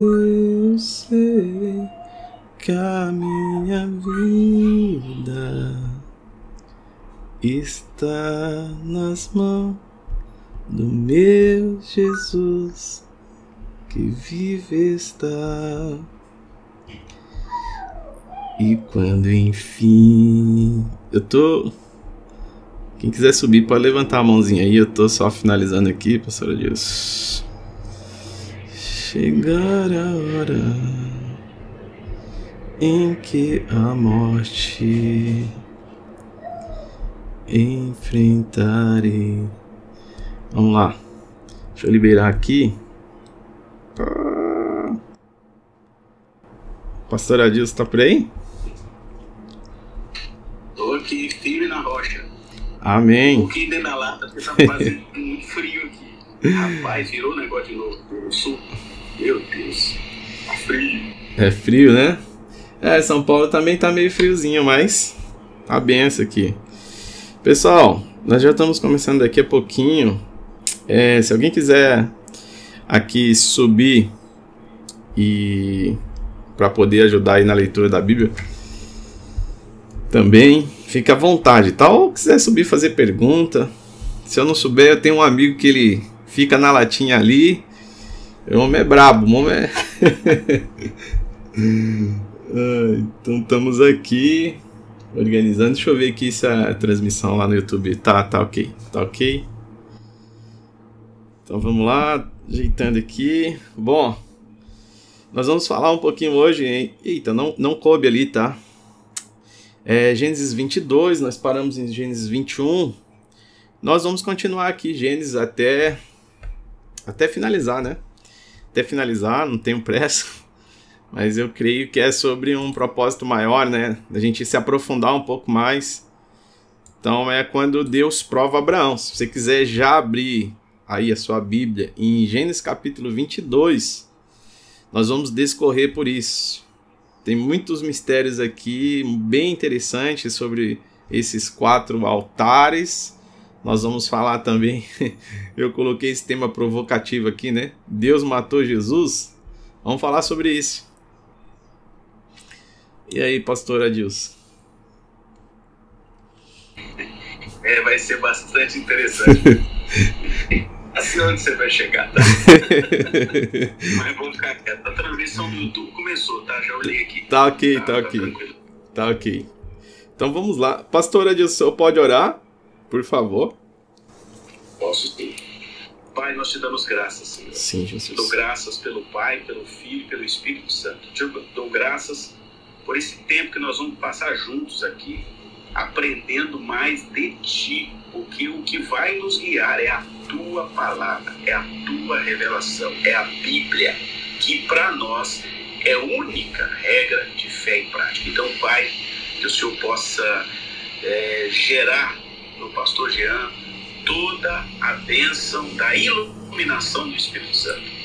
Eu sei que a minha vida está nas mãos do meu Jesus que vive está. E quando enfim eu tô. Quem quiser subir pode levantar a mãozinha aí, eu tô só finalizando aqui, pastora Deus. Chegar a hora em que a morte enfrentarei. Vamos lá. Deixa eu liberar aqui. Pastor Adilson, tá por aí? Tô aqui, firme na rocha. Amém. Um pouquinho dentro da lata, porque tá fazendo muito frio aqui. Rapaz, virou o negócio de novo. Eu sou. Meu Deus. Tá frio. É frio, né? É, São Paulo também tá meio friozinho, mas tá benção aqui. Pessoal, nós já estamos começando daqui a pouquinho. É, se alguém quiser aqui subir e para poder ajudar aí na leitura da Bíblia, também fica à vontade, tá? Ou quiser subir fazer pergunta. Se eu não souber, eu tenho um amigo que ele fica na latinha ali. O homem é brabo, o homem é. então estamos aqui organizando. Deixa eu ver aqui se a transmissão lá no YouTube tá, tá ok. Tá ok. Então vamos lá, ajeitando aqui. Bom, nós vamos falar um pouquinho hoje. Hein? Eita, não, não coube ali, tá? É, Gênesis 22, nós paramos em Gênesis 21. Nós vamos continuar aqui Gênesis até até finalizar, né? Até finalizar, não tenho pressa. Mas eu creio que é sobre um propósito maior, né? Da gente se aprofundar um pouco mais. Então é quando Deus prova Abraão. Se você quiser já abrir aí a sua Bíblia em Gênesis capítulo 22, nós vamos discorrer por isso. Tem muitos mistérios aqui bem interessantes sobre esses quatro altares. Nós vamos falar também, eu coloquei esse tema provocativo aqui, né? Deus matou Jesus. Vamos falar sobre isso. E aí, pastor Adilson? É, vai ser bastante interessante. assim onde você vai chegar, tá? Mas vamos ficar quieto. A transmissão do YouTube começou, tá? Já olhei aqui. Tá ok, tá, tá ok. Tranquilo. Tá ok. Então vamos lá. Pastor Adilson, pode orar? Por favor. Posso sim. Pai, nós te damos graças, Senhor. Sim, Jesus. Dou graças pelo Pai, pelo Filho pelo Espírito Santo. Te dou graças por esse tempo que nós vamos passar juntos aqui, aprendendo mais de Ti, porque o que vai nos guiar é a Tua palavra, é a Tua revelação, é a Bíblia, que para nós é a única regra de fé e prática. Então, Pai, que o Senhor possa é, gerar no pastor Jean toda a bênção da iluminação do Espírito Santo.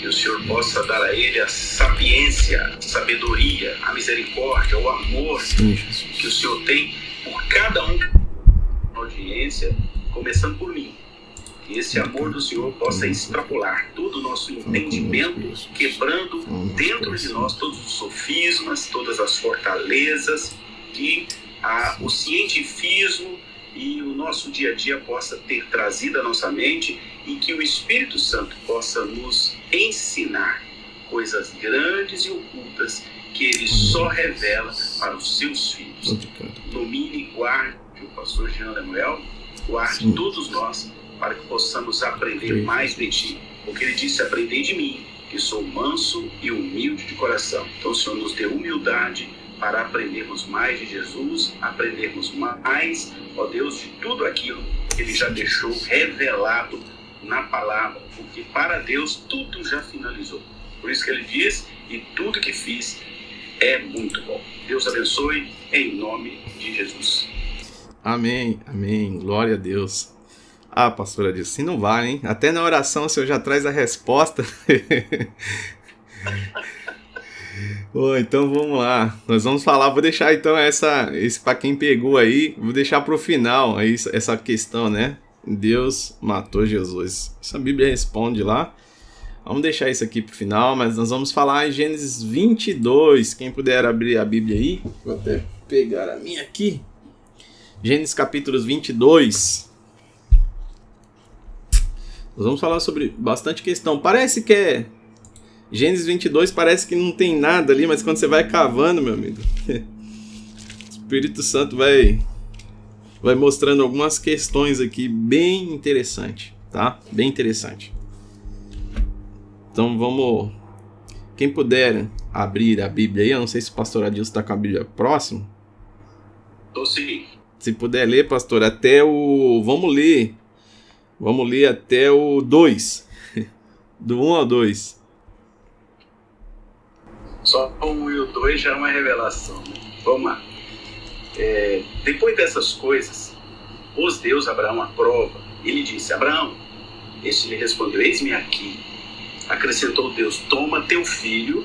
Que o Senhor possa dar a ele a sapiência, a sabedoria, a misericórdia, o amor Sim, que o Senhor tem por cada um na audiência, começando por mim. Que esse amor do Senhor possa extrapolar todo o nosso entendimento, quebrando dentro de nós todos os sofismas, todas as fortalezas, que a, o cientifismo e o nosso dia a dia possa ter trazido à nossa mente e que o Espírito Santo possa nos ensinar coisas grandes e ocultas que ele só revela para os seus filhos. Domine e guarde o pastor Jean Lemuel, guarde Sim. todos nós para que possamos aprender Sim. mais de ti. Porque ele disse: Aprendei de mim, que sou manso e humilde de coração. Então, o Senhor nos dê humildade para aprendermos mais de Jesus, aprendermos mais, ó Deus, de tudo aquilo que Ele já deixou revelado na palavra, porque para Deus tudo já finalizou. Por isso que Ele diz: e tudo que fiz é muito bom. Deus abençoe em nome de Jesus. Amém, amém. Glória a Deus. Ah, pastora disse, assim não vai, hein? Até na oração o senhor já traz a resposta. Bom, então vamos lá. Nós vamos falar, vou deixar então essa, esse para quem pegou aí, vou deixar para o final aí essa questão, né? Deus matou Jesus. Essa Bíblia responde lá. Vamos deixar isso aqui pro final, mas nós vamos falar em Gênesis 22. Quem puder abrir a Bíblia aí, vou até pegar a minha aqui. Gênesis capítulos 22. Nós vamos falar sobre bastante questão. Parece que é. Gênesis 22 parece que não tem nada ali, mas quando você vai cavando, meu amigo, o Espírito Santo vai vai mostrando algumas questões aqui bem interessante, tá? Bem interessante. Então vamos. Quem puder abrir a Bíblia aí, eu não sei se o pastor Adilson está com a Bíblia próximo. Tô sim. Se puder ler, pastor, até o. Vamos ler Vamos ler até o 2. Do 1 um ao 2. Só o 1 e o 2 já é uma revelação. Né? Vamos lá. É, depois dessas coisas, pôs Deus Abraão à prova. Ele disse: Abraão, este lhe respondeu: Eis-me aqui. Acrescentou Deus: Toma teu filho,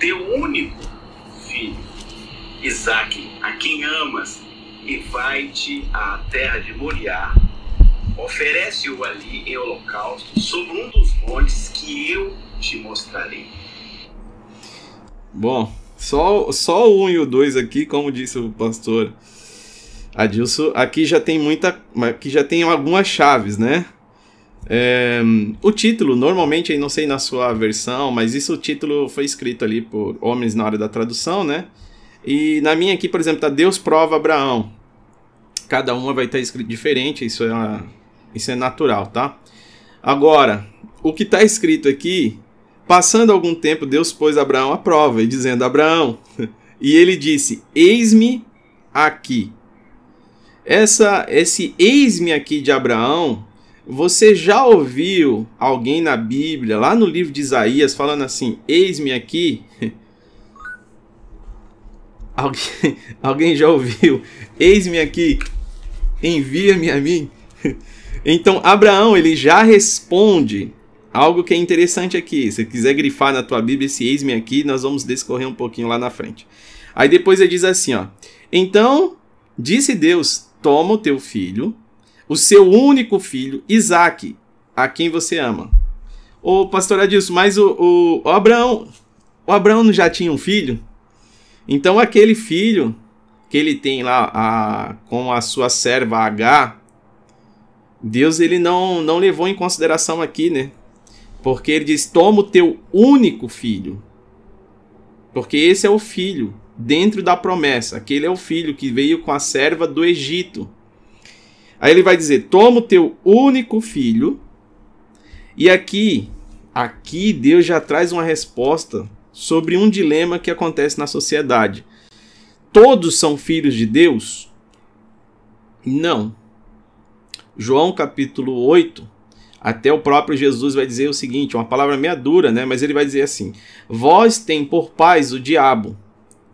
teu único filho, Isaque, a quem amas, e vai-te à terra de Moriá oferece-o ali em holocausto sobre um dos montes que eu te mostrarei. Bom, só, só o 1 e o 2 aqui, como disse o pastor Adilson, aqui já tem muita. Aqui já tem algumas chaves, né? É, o título, normalmente, aí não sei na sua versão, mas isso o título foi escrito ali por homens na hora da tradução, né? E na minha aqui, por exemplo, tá Deus prova Abraão. Cada uma vai estar escrito diferente, isso é uma, isso é natural, tá? Agora, o que está escrito aqui, passando algum tempo, Deus pôs Abraão à prova e dizendo: Abraão, e ele disse: Eis-me aqui. Essa, esse eis-me aqui de Abraão, você já ouviu alguém na Bíblia, lá no livro de Isaías, falando assim: Eis-me aqui? Alguém, alguém já ouviu? Eis-me aqui, envia-me a mim. Então, Abraão, ele já responde algo que é interessante aqui. Se quiser grifar na tua Bíblia esse eis-me aqui, nós vamos discorrer um pouquinho lá na frente. Aí depois ele diz assim, ó: Então, disse Deus: Toma o teu filho, o seu único filho, Isaque, a quem você ama. Ô, pastor Adilson, mas o, o, o Abraão, o Abraão já tinha um filho? Então aquele filho que ele tem lá a, com a sua serva H, Deus ele não, não levou em consideração aqui, né? Porque ele diz: toma o teu único filho. Porque esse é o filho dentro da promessa. Aquele é o filho que veio com a serva do Egito. Aí ele vai dizer: toma o teu único filho. E aqui, aqui Deus já traz uma resposta sobre um dilema que acontece na sociedade. Todos são filhos de Deus? Não. João capítulo 8, até o próprio Jesus vai dizer o seguinte, uma palavra meia dura, né? Mas ele vai dizer assim: Vós tem por pais o diabo.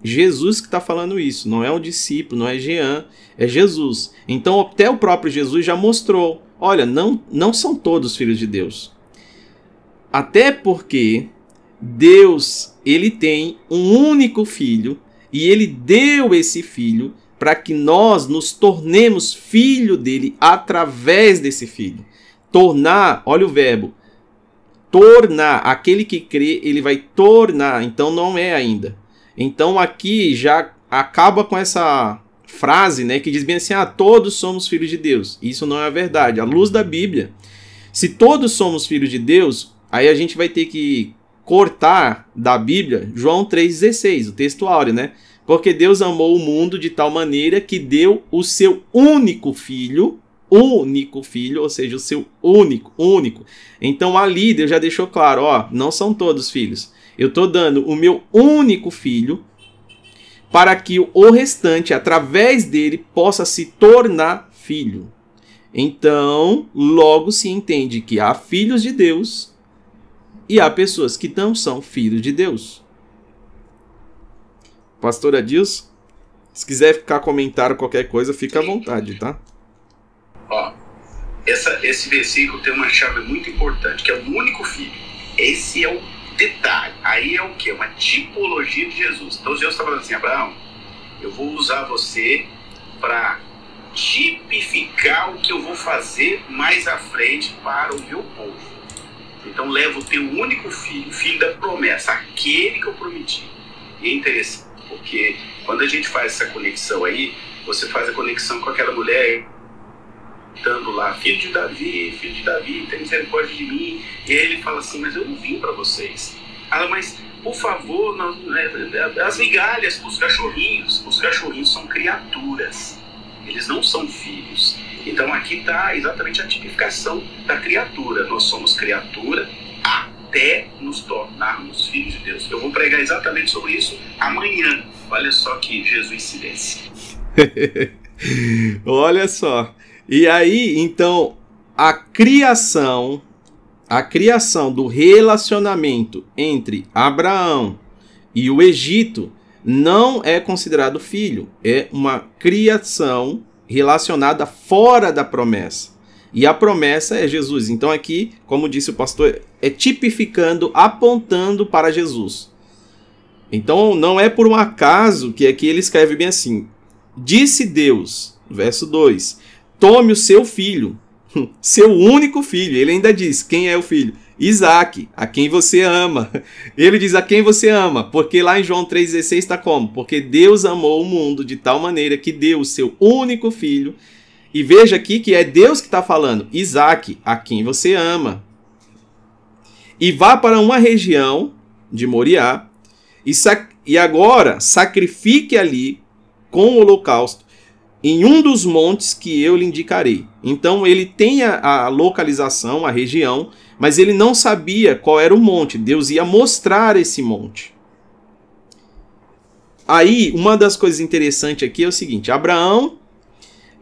Jesus que está falando isso, não é um discípulo, não é Jean, é Jesus. Então até o próprio Jesus já mostrou: olha, não, não são todos filhos de Deus. Até porque Deus, ele tem um único filho e ele deu esse filho para que nós nos tornemos filho dele através desse filho. Tornar, olha o verbo, tornar, aquele que crê, ele vai tornar, então não é ainda. Então aqui já acaba com essa frase, né, que diz bem assim: "Ah, todos somos filhos de Deus". Isso não é verdade. À luz da Bíblia, se todos somos filhos de Deus, aí a gente vai ter que cortar da Bíblia João 3:16, o texto áureo, né? Porque Deus amou o mundo de tal maneira que deu o seu único filho, único filho, ou seja, o seu único, único. Então ali Deus já deixou claro, ó, não são todos filhos. Eu estou dando o meu único filho para que o restante, através dele, possa se tornar filho. Então, logo se entende que há filhos de Deus e há pessoas que não são filhos de Deus. Pastor Adilson, se quiser ficar comentando qualquer coisa, fica à vontade, tá? Ó, essa, esse versículo tem uma chave muito importante, que é o único filho. Esse é o detalhe. Aí é o que? Uma tipologia de Jesus. Então Deus está falando assim, Abraão, eu vou usar você para tipificar o que eu vou fazer mais à frente para o meu povo. Então leva o teu único filho, filho da promessa, aquele que eu prometi. E é interessante, porque quando a gente faz essa conexão aí, você faz a conexão com aquela mulher estando lá, filho de Davi, filho de Davi, tem misericórdia de mim. E ele fala assim, mas eu não vim para vocês. Ela, mas por favor, não, né, as migalhas para os cachorrinhos, os cachorrinhos são criaturas, eles não são filhos. Então aqui está exatamente a tipificação da criatura. Nós somos criatura até nos tornarmos filhos de Deus. Eu vou pregar exatamente sobre isso amanhã. Olha só que Jesus desce. Olha só. E aí, então, a criação, a criação do relacionamento entre Abraão e o Egito não é considerado filho, é uma criação relacionada fora da promessa. E a promessa é Jesus. Então aqui, como disse o pastor, é tipificando, apontando para Jesus. Então não é por um acaso que aqui ele escreve bem assim: Disse Deus, verso 2: Tome o seu filho, seu único filho. Ele ainda diz: Quem é o filho? Isaac, a quem você ama. Ele diz a quem você ama, porque lá em João 3,16 está como? Porque Deus amou o mundo de tal maneira que deu o seu único filho. E veja aqui que é Deus que está falando, Isaac, a quem você ama. E vá para uma região de Moriá e, e agora sacrifique ali com o holocausto em um dos montes que eu lhe indicarei. Então ele tem a, a localização, a região, mas ele não sabia qual era o monte. Deus ia mostrar esse monte. Aí, uma das coisas interessantes aqui é o seguinte: Abraão,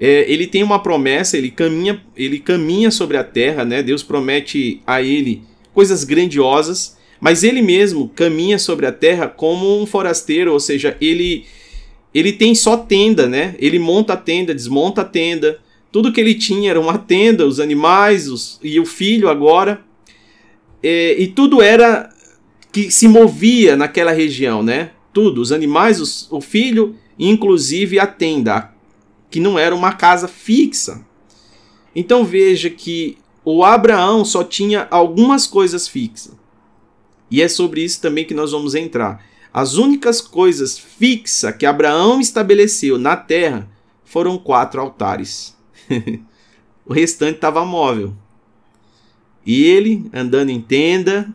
é, ele tem uma promessa, ele caminha, ele caminha sobre a terra, né? Deus promete a ele coisas grandiosas, mas ele mesmo caminha sobre a terra como um forasteiro, ou seja, ele ele tem só tenda, né? Ele monta a tenda, desmonta a tenda. Tudo que ele tinha era uma tenda, os animais os, e o filho agora é, e tudo era que se movia naquela região, né? Tudo, os animais, os, o filho, inclusive a tenda, que não era uma casa fixa. Então veja que o Abraão só tinha algumas coisas fixas. E é sobre isso também que nós vamos entrar. As únicas coisas fixas que Abraão estabeleceu na terra foram quatro altares. o restante estava móvel. E ele andando em tenda,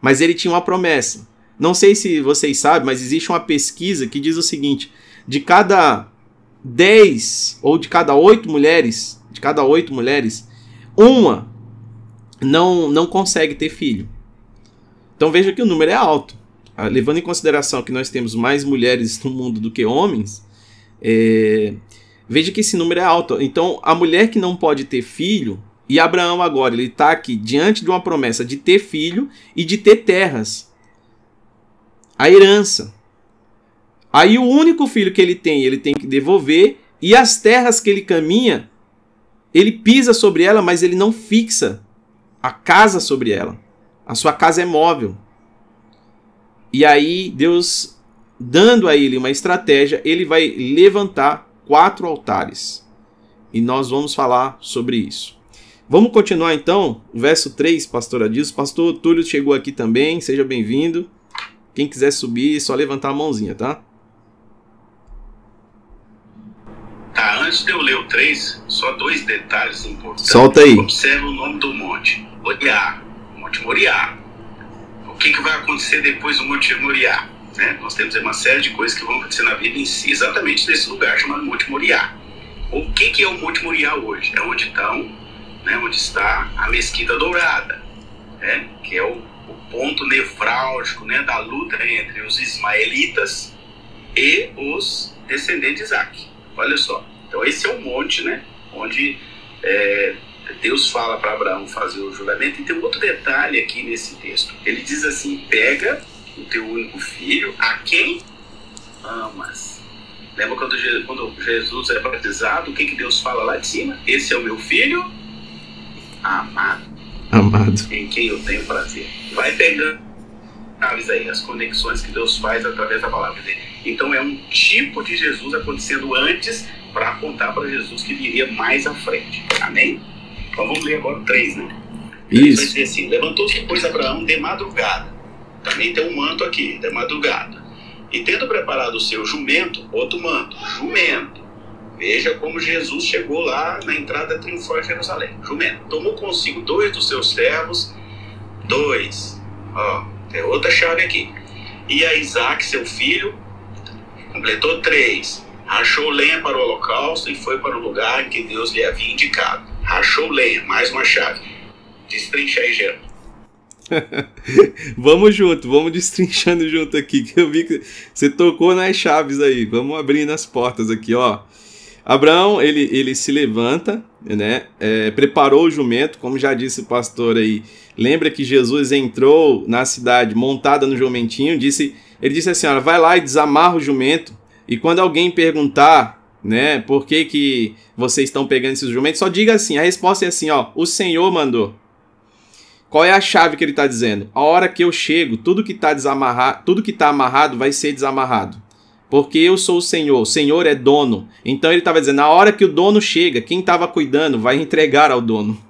mas ele tinha uma promessa. Não sei se vocês sabem, mas existe uma pesquisa que diz o seguinte: de cada 10 ou de cada 8 mulheres, de cada 8 mulheres, uma não não consegue ter filho. Então veja que o número é alto. Ah, levando em consideração que nós temos mais mulheres no mundo do que homens, é, veja que esse número é alto. Então, a mulher que não pode ter filho, e Abraão agora, ele está aqui diante de uma promessa de ter filho e de ter terras. A herança. Aí o único filho que ele tem, ele tem que devolver, e as terras que ele caminha, ele pisa sobre ela, mas ele não fixa a casa sobre ela. A sua casa é móvel. E aí Deus dando a ele uma estratégia, ele vai levantar quatro altares. E nós vamos falar sobre isso. Vamos continuar então, verso 3, pastor Adilson. Pastor Túlio chegou aqui também, seja bem-vindo. Quem quiser subir, é só levantar a mãozinha, tá? Tá, antes de eu ler o 3, só dois detalhes importantes. Solta aí. Observe o nome do monte. Moriá. Monte Moriá. Que, que vai acontecer depois do Monte Moriá? Né? Nós temos uma série de coisas que vão acontecer na vida em si, exatamente nesse lugar chamado Monte Moriá. O que, que é o Monte Moriá hoje? É onde estão né, onde está a Mesquita Dourada, né, que é o, o ponto nevrálgico né, da luta entre os ismaelitas e os descendentes de Isaac. Olha só. Então esse é o monte, né, onde é, Deus fala para Abraão fazer o juramento. E tem um outro detalhe aqui nesse texto. Ele diz assim: pega o teu único filho, a quem amas. Lembra quando, quando Jesus é batizado, o que, que Deus fala lá de cima? Esse é o meu filho amado. Amado. Em quem eu tenho prazer. Vai pegando aí, as conexões que Deus faz através da palavra dele. Então é um tipo de Jesus acontecendo antes para apontar para Jesus que viria mais à frente. Amém? Então vamos ler agora o 3, né? Isso. Vai dizer assim: levantou-se, pois, Abraão de madrugada. Também tem um manto aqui, de madrugada. E tendo preparado o seu jumento, outro manto, jumento. Veja como Jesus chegou lá na entrada triunfal de Jerusalém. Jumento. Tomou consigo dois dos seus servos, dois. Ó, tem outra chave aqui. E a Isaac, seu filho, completou três. Rachou lenha para o holocausto e foi para o lugar que Deus lhe havia indicado. Rachou lenha, mais uma chave. Destrincha aí, Geraldo. vamos junto, vamos destrinchando junto aqui, que eu vi que você tocou nas chaves aí. Vamos abrindo as portas aqui, ó. Abraão, ele, ele se levanta, né? É, preparou o jumento, como já disse o pastor aí. Lembra que Jesus entrou na cidade montada no jumentinho, disse, ele disse assim, olha, vai lá e desamarra o jumento. E quando alguém perguntar, né, por que que vocês estão pegando esses jumentos, só diga assim, a resposta é assim, ó, o Senhor mandou. Qual é a chave que ele está dizendo? A hora que eu chego, tudo que está desamarrado, tudo que está amarrado vai ser desamarrado. Porque eu sou o Senhor, o Senhor é dono. Então ele estava dizendo, na hora que o dono chega, quem estava cuidando vai entregar ao dono.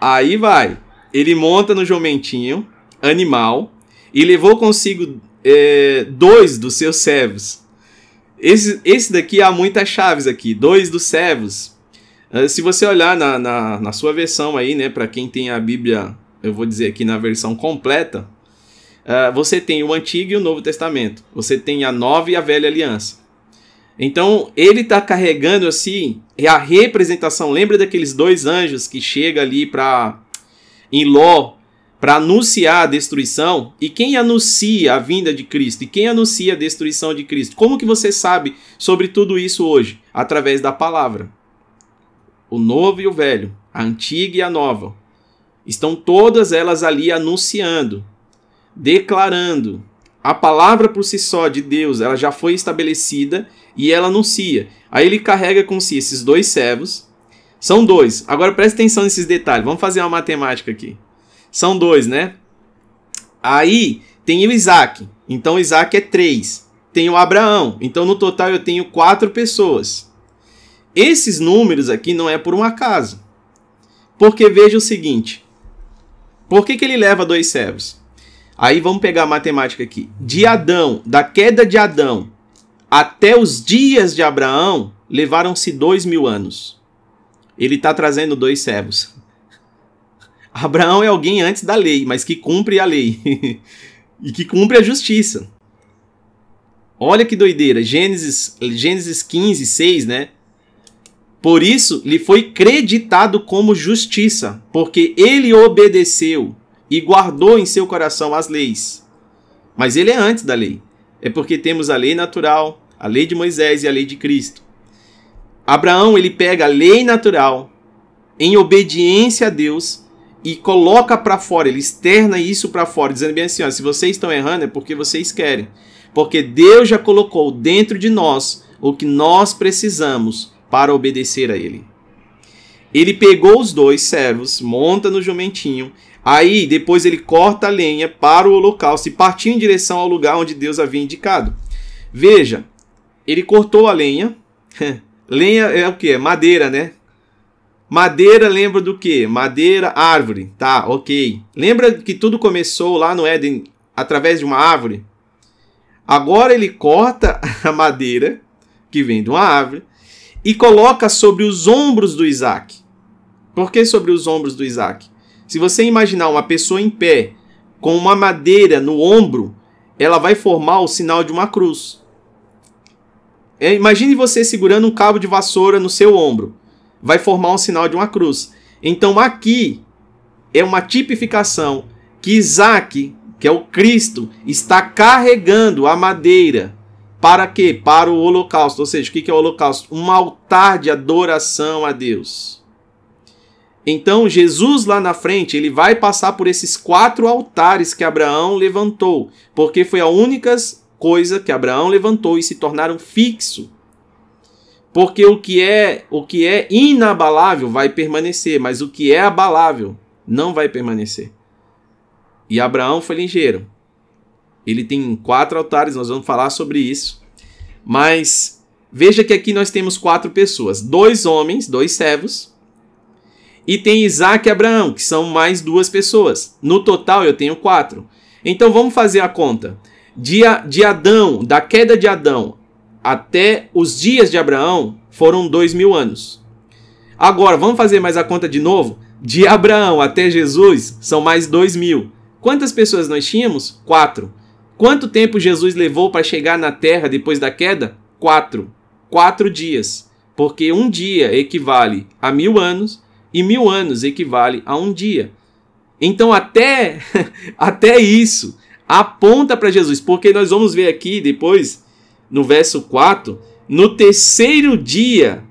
Aí vai. Ele monta no jumentinho, animal, e levou consigo é, dois dos seus servos. Esse, esse daqui há muitas chaves aqui. Dois dos servos ah, se você olhar na, na, na sua versão aí, né, para quem tem a Bíblia, eu vou dizer aqui na versão completa, uh, você tem o Antigo e o Novo Testamento. Você tem a Nova e a Velha Aliança. Então, ele está carregando assim é a representação. Lembra daqueles dois anjos que chega ali para em Ló para anunciar a destruição? E quem anuncia a vinda de Cristo? E quem anuncia a destruição de Cristo? Como que você sabe sobre tudo isso hoje? Através da palavra o novo e o velho, a antiga e a nova. Estão todas elas ali anunciando, declarando. A palavra por si só de Deus, ela já foi estabelecida e ela anuncia. Aí ele carrega com si esses dois servos. São dois. Agora preste atenção nesses detalhes. Vamos fazer uma matemática aqui. São dois, né? Aí tem o Isaac. Então Isaac é três. Tem o Abraão. Então no total eu tenho quatro pessoas. Esses números aqui não é por um acaso. Porque veja o seguinte: por que, que ele leva dois servos? Aí vamos pegar a matemática aqui. De Adão, da queda de Adão até os dias de Abraão, levaram-se dois mil anos. Ele está trazendo dois servos. Abraão é alguém antes da lei, mas que cumpre a lei e que cumpre a justiça. Olha que doideira. Gênesis, Gênesis 15, 6, né? Por isso lhe foi creditado como justiça, porque ele obedeceu e guardou em seu coração as leis. Mas ele é antes da lei. É porque temos a lei natural, a lei de Moisés e a lei de Cristo. Abraão ele pega a lei natural em obediência a Deus e coloca para fora, ele externa isso para fora, dizendo bem assim: ó, se vocês estão errando é porque vocês querem. Porque Deus já colocou dentro de nós o que nós precisamos para obedecer a ele. Ele pegou os dois servos, monta no jumentinho, aí depois ele corta a lenha para o holocausto e partiu em direção ao lugar onde Deus havia indicado. Veja, ele cortou a lenha. lenha é o que? Madeira, né? Madeira lembra do que? Madeira, árvore, tá? Ok. Lembra que tudo começou lá no Éden através de uma árvore? Agora ele corta a madeira que vem de uma árvore e coloca sobre os ombros do Isaac. Por que sobre os ombros do Isaac? Se você imaginar uma pessoa em pé com uma madeira no ombro, ela vai formar o sinal de uma cruz. É, imagine você segurando um cabo de vassoura no seu ombro. Vai formar um sinal de uma cruz. Então aqui é uma tipificação que Isaac, que é o Cristo, está carregando a madeira para quê? Para o holocausto. Ou seja, o que é o holocausto? Um altar de adoração a Deus. Então, Jesus lá na frente, ele vai passar por esses quatro altares que Abraão levantou, porque foi a única coisa que Abraão levantou e se tornaram fixo. Porque o que é, o que é inabalável vai permanecer, mas o que é abalável não vai permanecer. E Abraão foi ligeiro. Ele tem quatro altares, nós vamos falar sobre isso. Mas veja que aqui nós temos quatro pessoas: dois homens, dois servos, E tem Isaac e Abraão, que são mais duas pessoas. No total eu tenho quatro. Então vamos fazer a conta. De, de Adão, da queda de Adão até os dias de Abraão, foram dois mil anos. Agora, vamos fazer mais a conta de novo? De Abraão até Jesus, são mais dois mil. Quantas pessoas nós tínhamos? Quatro. Quanto tempo Jesus levou para chegar na terra depois da queda? Quatro. Quatro dias. Porque um dia equivale a mil anos e mil anos equivale a um dia. Então, até, até isso aponta para Jesus, porque nós vamos ver aqui depois, no verso 4, no terceiro dia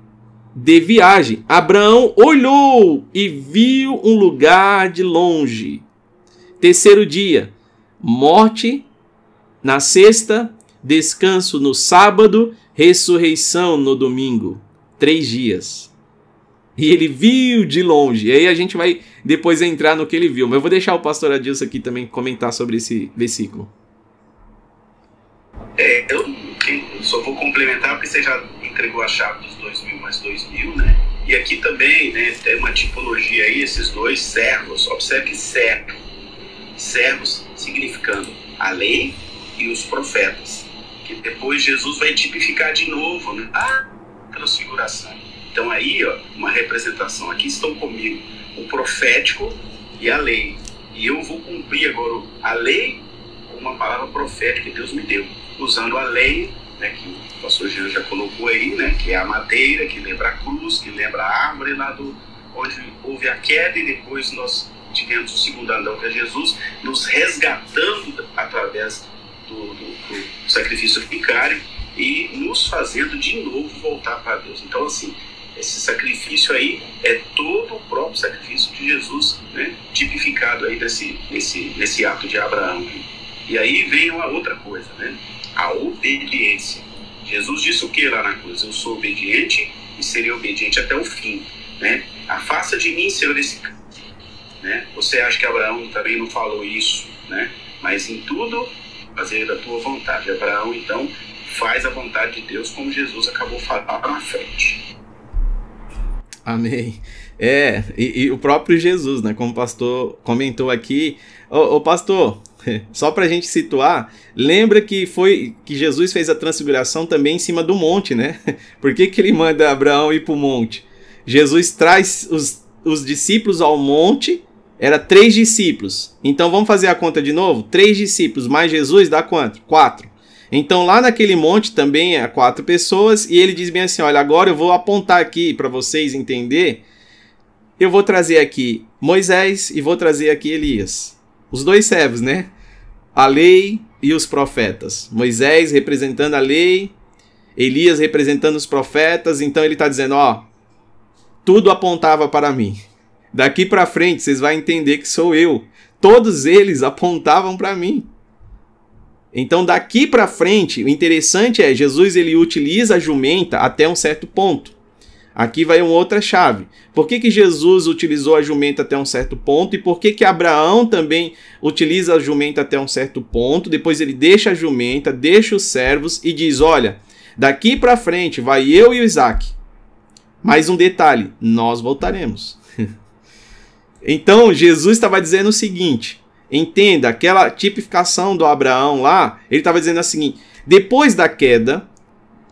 de viagem, Abraão olhou e viu um lugar de longe. Terceiro dia, morte na sexta, descanso no sábado, ressurreição no domingo. Três dias. E ele viu de longe. E aí a gente vai depois entrar no que ele viu. Mas eu vou deixar o pastor Adilson aqui também comentar sobre esse versículo. É, eu, eu só vou complementar porque você já entregou a chave dos dois mil mais dois mil, né? E aqui também, né, tem uma tipologia aí, esses dois servos. Observe que servo, servos significando a lei e os profetas. Que depois Jesus vai tipificar de novo, né? A transfiguração. Então aí, ó, uma representação. Aqui estão comigo o profético e a lei. E eu vou cumprir agora a lei com uma palavra profética que Deus me deu, usando a lei, né, que o pastor Jean já colocou aí, né, que é a madeira, que lembra a cruz, que lembra a árvore lá do onde houve a queda e depois nós tivemos o segundo andão que é Jesus, nos resgatando através do, do, do sacrifício vicário e nos fazendo de novo voltar para Deus. Então, assim, esse sacrifício aí é todo o próprio sacrifício de Jesus, né? tipificado aí desse, nesse, nesse ato de Abraão. E aí vem uma outra coisa, né? A obediência. Jesus disse o que lá na cruz? Eu sou obediente e serei obediente até o fim. Né? Afasta de mim, Senhor, esse né? Você acha que Abraão também não falou isso, né? Mas em tudo fazer da tua vontade. Abraão então faz a vontade de Deus como Jesus acabou falando na frente. Amém. É, e, e, o próprio Jesus, né? Como o pastor comentou aqui. Ô, ô pastor, só para a gente situar, lembra que foi que Jesus fez a transfiguração também em cima do monte, né? Por que, que ele manda Abraão ir para o monte? Jesus traz os, os discípulos ao monte, era três discípulos. Então vamos fazer a conta de novo? Três discípulos mais Jesus dá quanto? Quatro. Então lá naquele monte também há quatro pessoas e ele diz bem assim: olha, agora eu vou apontar aqui para vocês entender. Eu vou trazer aqui Moisés e vou trazer aqui Elias. Os dois servos, né? A lei e os profetas. Moisés representando a lei, Elias representando os profetas. Então ele está dizendo: ó, tudo apontava para mim. Daqui para frente vocês vão entender que sou eu. Todos eles apontavam para mim. Então daqui para frente, o interessante é Jesus ele utiliza a jumenta até um certo ponto. Aqui vai uma outra chave. Por que, que Jesus utilizou a jumenta até um certo ponto e por que, que Abraão também utiliza a jumenta até um certo ponto? Depois ele deixa a jumenta, deixa os servos e diz: Olha, daqui para frente vai eu e o Isaac. Mais um detalhe: nós voltaremos. então Jesus estava dizendo o seguinte: Entenda, aquela tipificação do Abraão lá, ele estava dizendo assim: depois da queda,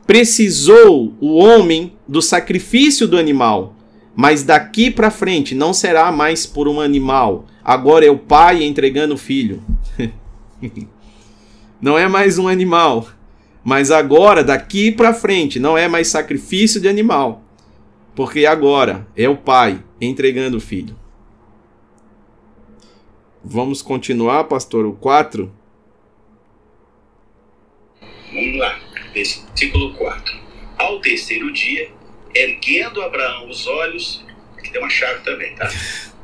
precisou o homem do sacrifício do animal, mas daqui para frente não será mais por um animal, agora é o pai entregando o filho. não é mais um animal, mas agora, daqui para frente, não é mais sacrifício de animal, porque agora é o pai entregando o filho. Vamos continuar, pastor, o 4? Vamos lá, versículo 4. Ao terceiro dia, erguendo Abraão os olhos, aqui tem uma chave também, tá?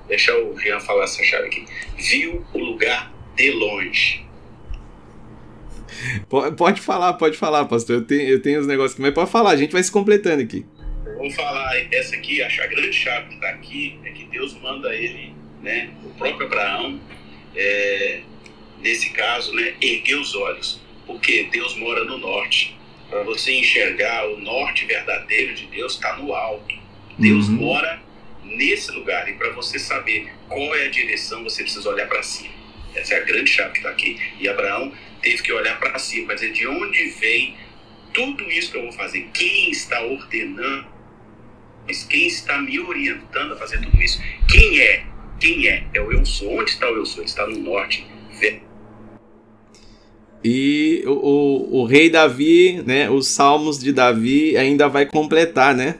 Deixa o Jean falar essa chave aqui. Viu o lugar de longe. Pode falar, pode falar, pastor. Eu tenho, eu tenho os negócios aqui, mas pode falar, a gente vai se completando aqui. Vamos falar, essa aqui, a grande chave que está aqui é que Deus manda ele né, o próprio Abraão, é, nesse caso, né, erguer os olhos, porque Deus mora no norte. Para você enxergar o norte verdadeiro de Deus está no alto. Deus uhum. mora nesse lugar. E para você saber qual é a direção, você precisa olhar para cima. Essa é a grande chave que está aqui. E Abraão teve que olhar para cima, para dizer de onde vem tudo isso que eu vou fazer, quem está ordenando, quem está me orientando a fazer tudo isso, quem é, quem é, é o eu sou. Onde está o eu sou? Ele está no norte. E o, o, o, rei Davi, né, os salmos de Davi ainda vai completar, né?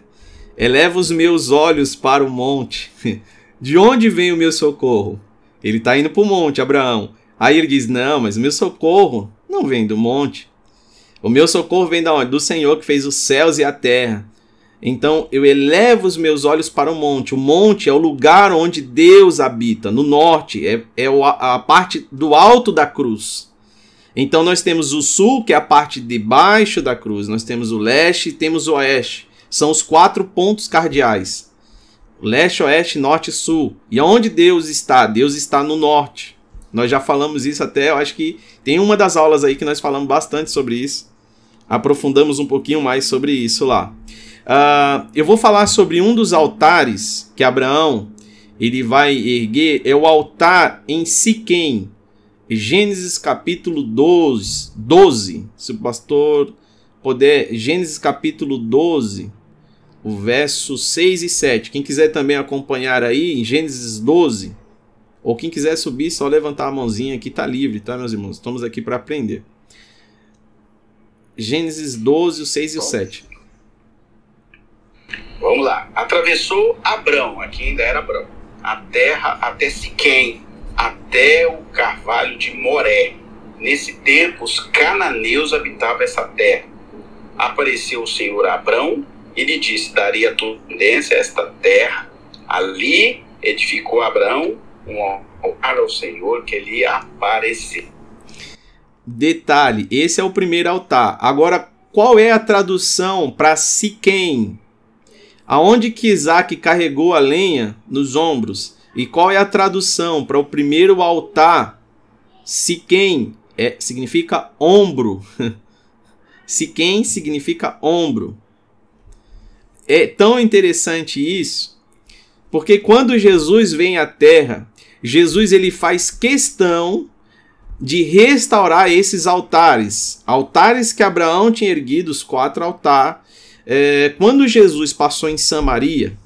Eleva os meus olhos para o monte. De onde vem o meu socorro? Ele está indo para o monte, Abraão. Aí ele diz: Não, mas o meu socorro não vem do monte. O meu socorro vem da onde? Do Senhor que fez os céus e a terra. Então eu elevo os meus olhos para o monte. O monte é o lugar onde Deus habita, no norte, é, é a parte do alto da cruz. Então nós temos o sul, que é a parte de baixo da cruz, nós temos o leste e temos o oeste. São os quatro pontos cardeais: leste, oeste, norte e sul. E aonde Deus está? Deus está no norte. Nós já falamos isso até, eu acho que tem uma das aulas aí que nós falamos bastante sobre isso. Aprofundamos um pouquinho mais sobre isso lá. Uh, eu vou falar sobre um dos altares que Abraão ele vai erguer, é o altar em Siquém, Gênesis capítulo 12, 12. Se o pastor puder, Gênesis capítulo 12, o verso 6 e 7. Quem quiser também acompanhar aí, Gênesis 12, ou quem quiser subir, só levantar a mãozinha que tá livre, tá, meus irmãos? Estamos aqui para aprender. Gênesis 12, o 6 e o 7. Vamos lá. Atravessou Abrão, aqui ainda era Abrão, a terra até Siquém, até o carvalho de Moré. Nesse tempo, os cananeus habitavam essa terra. Apareceu o Senhor Abrão e lhe disse: Daria tendência a esta terra. Ali edificou Abraão um altar ao Senhor que lhe apareceu. Detalhe: esse é o primeiro altar. Agora, qual é a tradução para Siquém? Aonde que Isaac carregou a lenha nos ombros? E qual é a tradução para o primeiro altar? Siquém é, significa ombro. Siquém significa ombro. É tão interessante isso, porque quando Jesus vem à terra, Jesus ele faz questão de restaurar esses altares, altares que Abraão tinha erguido, os quatro altares. É, quando Jesus passou em Samaria,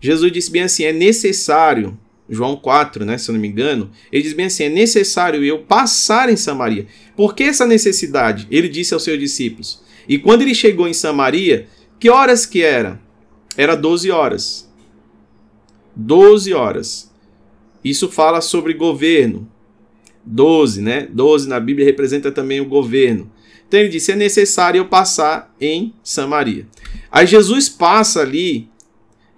Jesus disse bem assim: é necessário, João 4, né, se eu não me engano, ele diz bem assim: é necessário eu passar em Samaria. Por que essa necessidade? Ele disse aos seus discípulos. E quando ele chegou em Samaria, que horas que era? Era 12 horas. 12 horas. Isso fala sobre governo. 12, né? 12 na Bíblia representa também o governo. Então ele disse: é necessário eu passar em Samaria. Aí Jesus passa ali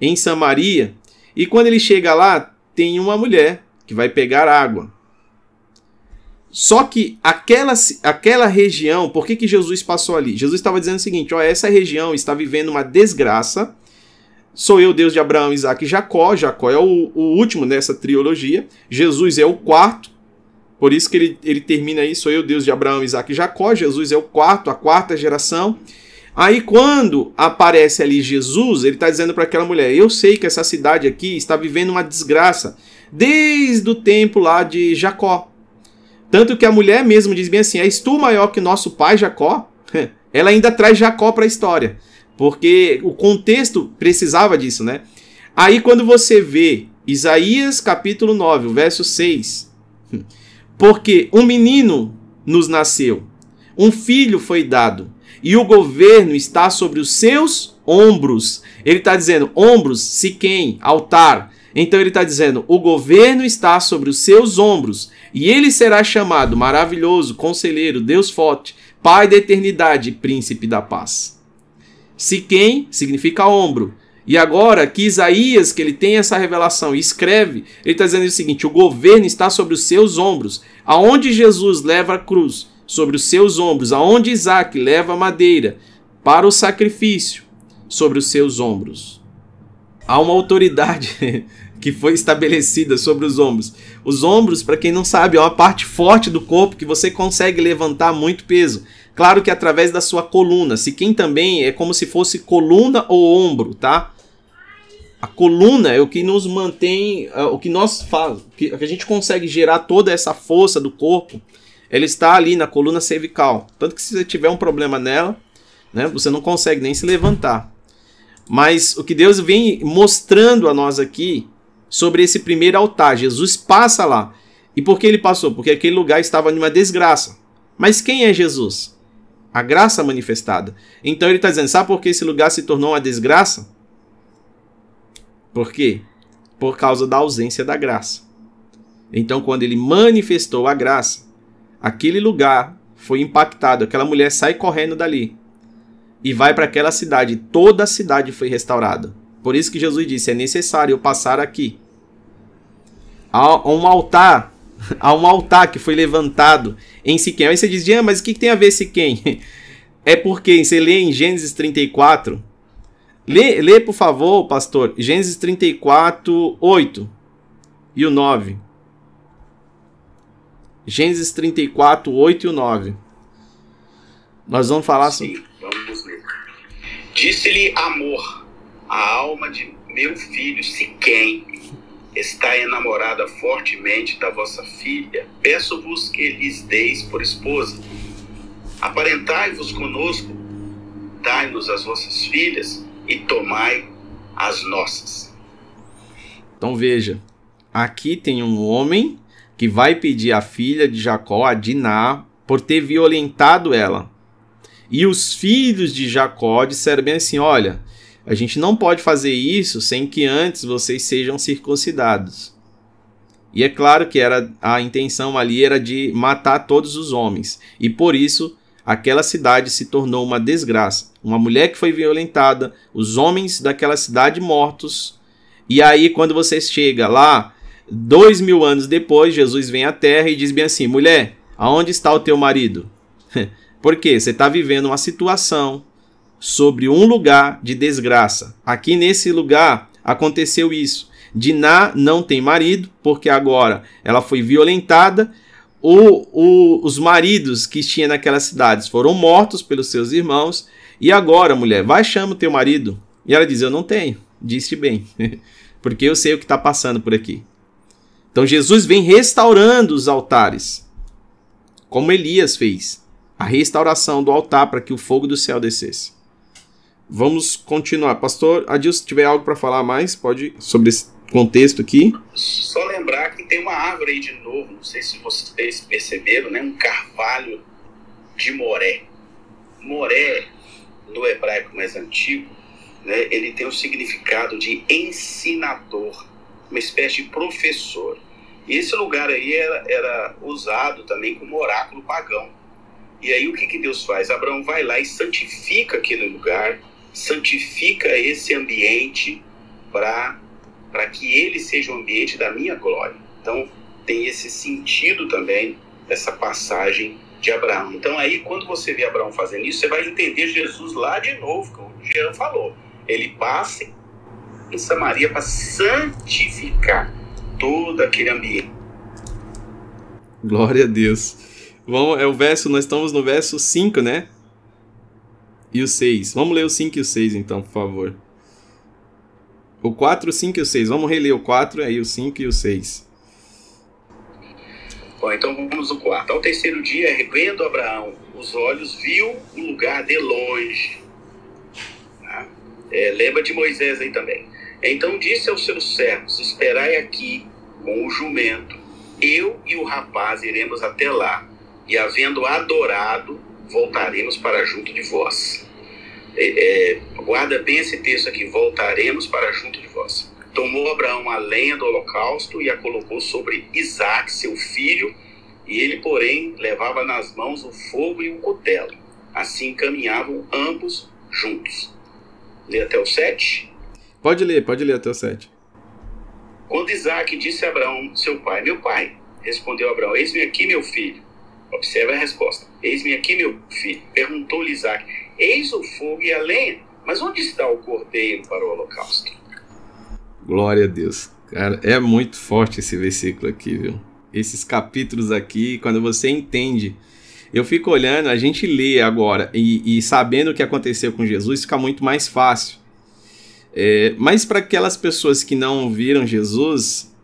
em Samaria, e quando ele chega lá, tem uma mulher que vai pegar água. Só que aquela, aquela região, por que, que Jesus passou ali? Jesus estava dizendo o seguinte: ó, essa região está vivendo uma desgraça. Sou eu, Deus de Abraão, Isaac e Jacó. Jacó é o, o último nessa trilogia. Jesus é o quarto. Por isso que ele, ele termina aí: sou eu, Deus de Abraão, Isaac e Jacó. Jesus é o quarto, a quarta geração. Aí quando aparece ali Jesus, ele está dizendo para aquela mulher: Eu sei que essa cidade aqui está vivendo uma desgraça desde o tempo lá de Jacó. Tanto que a mulher mesmo diz bem assim: És tu maior que nosso pai Jacó? Ela ainda traz Jacó para a história, porque o contexto precisava disso, né? Aí quando você vê Isaías capítulo 9, verso 6, porque um menino nos nasceu, um filho foi dado e o governo está sobre os seus ombros. Ele está dizendo ombros, Siquém, altar. Então ele está dizendo: o governo está sobre os seus ombros, e ele será chamado maravilhoso, conselheiro, Deus forte, Pai da eternidade, príncipe da paz. Siquém significa ombro. E agora que Isaías, que ele tem essa revelação e escreve, ele está dizendo o seguinte: o governo está sobre os seus ombros. Aonde Jesus leva a cruz, sobre os seus ombros, aonde Isaac leva a madeira para o sacrifício, sobre os seus ombros. Há uma autoridade que foi estabelecida sobre os ombros. Os ombros, para quem não sabe, é uma parte forte do corpo que você consegue levantar muito peso. Claro que através da sua coluna. Se quem também é como se fosse coluna ou ombro, tá? A coluna é o que nos mantém, é o que nós faz, que a gente consegue gerar toda essa força do corpo. Ela está ali na coluna cervical. Tanto que se você tiver um problema nela, né, você não consegue nem se levantar. Mas o que Deus vem mostrando a nós aqui sobre esse primeiro altar, Jesus passa lá. E por que ele passou? Porque aquele lugar estava numa desgraça. Mas quem é Jesus? A graça manifestada. Então ele está dizendo: sabe por que esse lugar se tornou uma desgraça? Por quê? Por causa da ausência da graça. Então, quando ele manifestou a graça, aquele lugar foi impactado. Aquela mulher sai correndo dali e vai para aquela cidade. Toda a cidade foi restaurada. Por isso que Jesus disse: é necessário eu passar aqui. Há um altar, há um altar que foi levantado em Siquém. Aí você diz: ah, mas o que tem a ver Siquém? É porque você lê em Gênesis 34, Lê, lê, por favor, pastor, Gênesis 34, 8 e o 9. Gênesis 34, 8 e o 9. Nós vamos falar Sim, sobre. Vamos ler. Disse-lhe amor, a alma de meu filho Siquém está enamorada fortemente da vossa filha. Peço-vos que lhes deis por esposa. Aparentai-vos conosco, dai-nos as vossas filhas e tomai as nossas. Então veja, aqui tem um homem que vai pedir a filha de Jacó, a Diná, por ter violentado ela. E os filhos de Jacó disseram bem assim: olha, a gente não pode fazer isso sem que antes vocês sejam circuncidados. E é claro que era a intenção ali era de matar todos os homens. E por isso aquela cidade se tornou uma desgraça. Uma mulher que foi violentada, os homens daquela cidade mortos. E aí, quando você chega lá, dois mil anos depois, Jesus vem à terra e diz bem assim: mulher, aonde está o teu marido? Porque você está vivendo uma situação sobre um lugar de desgraça. Aqui nesse lugar aconteceu isso. Diná não tem marido, porque agora ela foi violentada o, o, os maridos que tinha naquelas cidades foram mortos pelos seus irmãos. E agora, mulher, vai chama o teu marido. E ela diz: Eu não tenho. Disse bem, porque eu sei o que está passando por aqui. Então Jesus vem restaurando os altares, como Elias fez a restauração do altar para que o fogo do céu descesse. Vamos continuar. Pastor Adilson, se tiver algo para falar mais, pode sobre esse contexto aqui. Só lembrar que tem uma árvore aí de novo, não sei se vocês perceberam, né? Um carvalho de moré. Moré, no hebraico mais antigo, né? ele tem o significado de ensinador, uma espécie de professor. E esse lugar aí era, era usado também como oráculo pagão. E aí o que, que Deus faz? Abraão vai lá e santifica aquele lugar, santifica esse ambiente para que ele seja o ambiente da minha glória. Então, tem esse sentido também, essa passagem de Abraão. Então, aí, quando você vê Abraão fazendo isso, você vai entender Jesus lá de novo, como o Jean falou. Ele passa em Samaria para santificar todo aquele ambiente. Glória a Deus. Vamos, é o verso, nós estamos no verso 5, né? E o 6. Vamos ler o 5 e o 6, então, por favor. O 4, o 5 e o 6. Vamos reler o 4, aí o 5 e o 6. Bom, então vamos no 4. Ao terceiro dia, erguendo Abraão os olhos, viu o lugar de longe. Tá? É, lembra de Moisés aí também. Então disse aos seus servos: Esperai aqui com o jumento. Eu e o rapaz iremos até lá, e havendo adorado, voltaremos para junto de vós é, é, guarda bem esse texto aqui, voltaremos para junto de vós. Tomou Abraão a lenha do holocausto e a colocou sobre Isaac, seu filho, e ele, porém, levava nas mãos o fogo e o cutelo. Assim caminhavam ambos juntos. Lê até o 7? Pode ler, pode ler até o 7. Quando Isaac disse a Abraão, seu pai, meu pai, respondeu Abraão, eis-me aqui, meu filho. Observe a resposta. Eis-me aqui, meu filho. Perguntou-lhe Isaac, Eis o fogo e a lenha, mas onde está o cordeiro para o holocausto? Glória a Deus. Cara, é muito forte esse versículo aqui, viu? Esses capítulos aqui, quando você entende. Eu fico olhando, a gente lê agora e, e sabendo o que aconteceu com Jesus, fica muito mais fácil. É, mas para aquelas pessoas que não viram Jesus,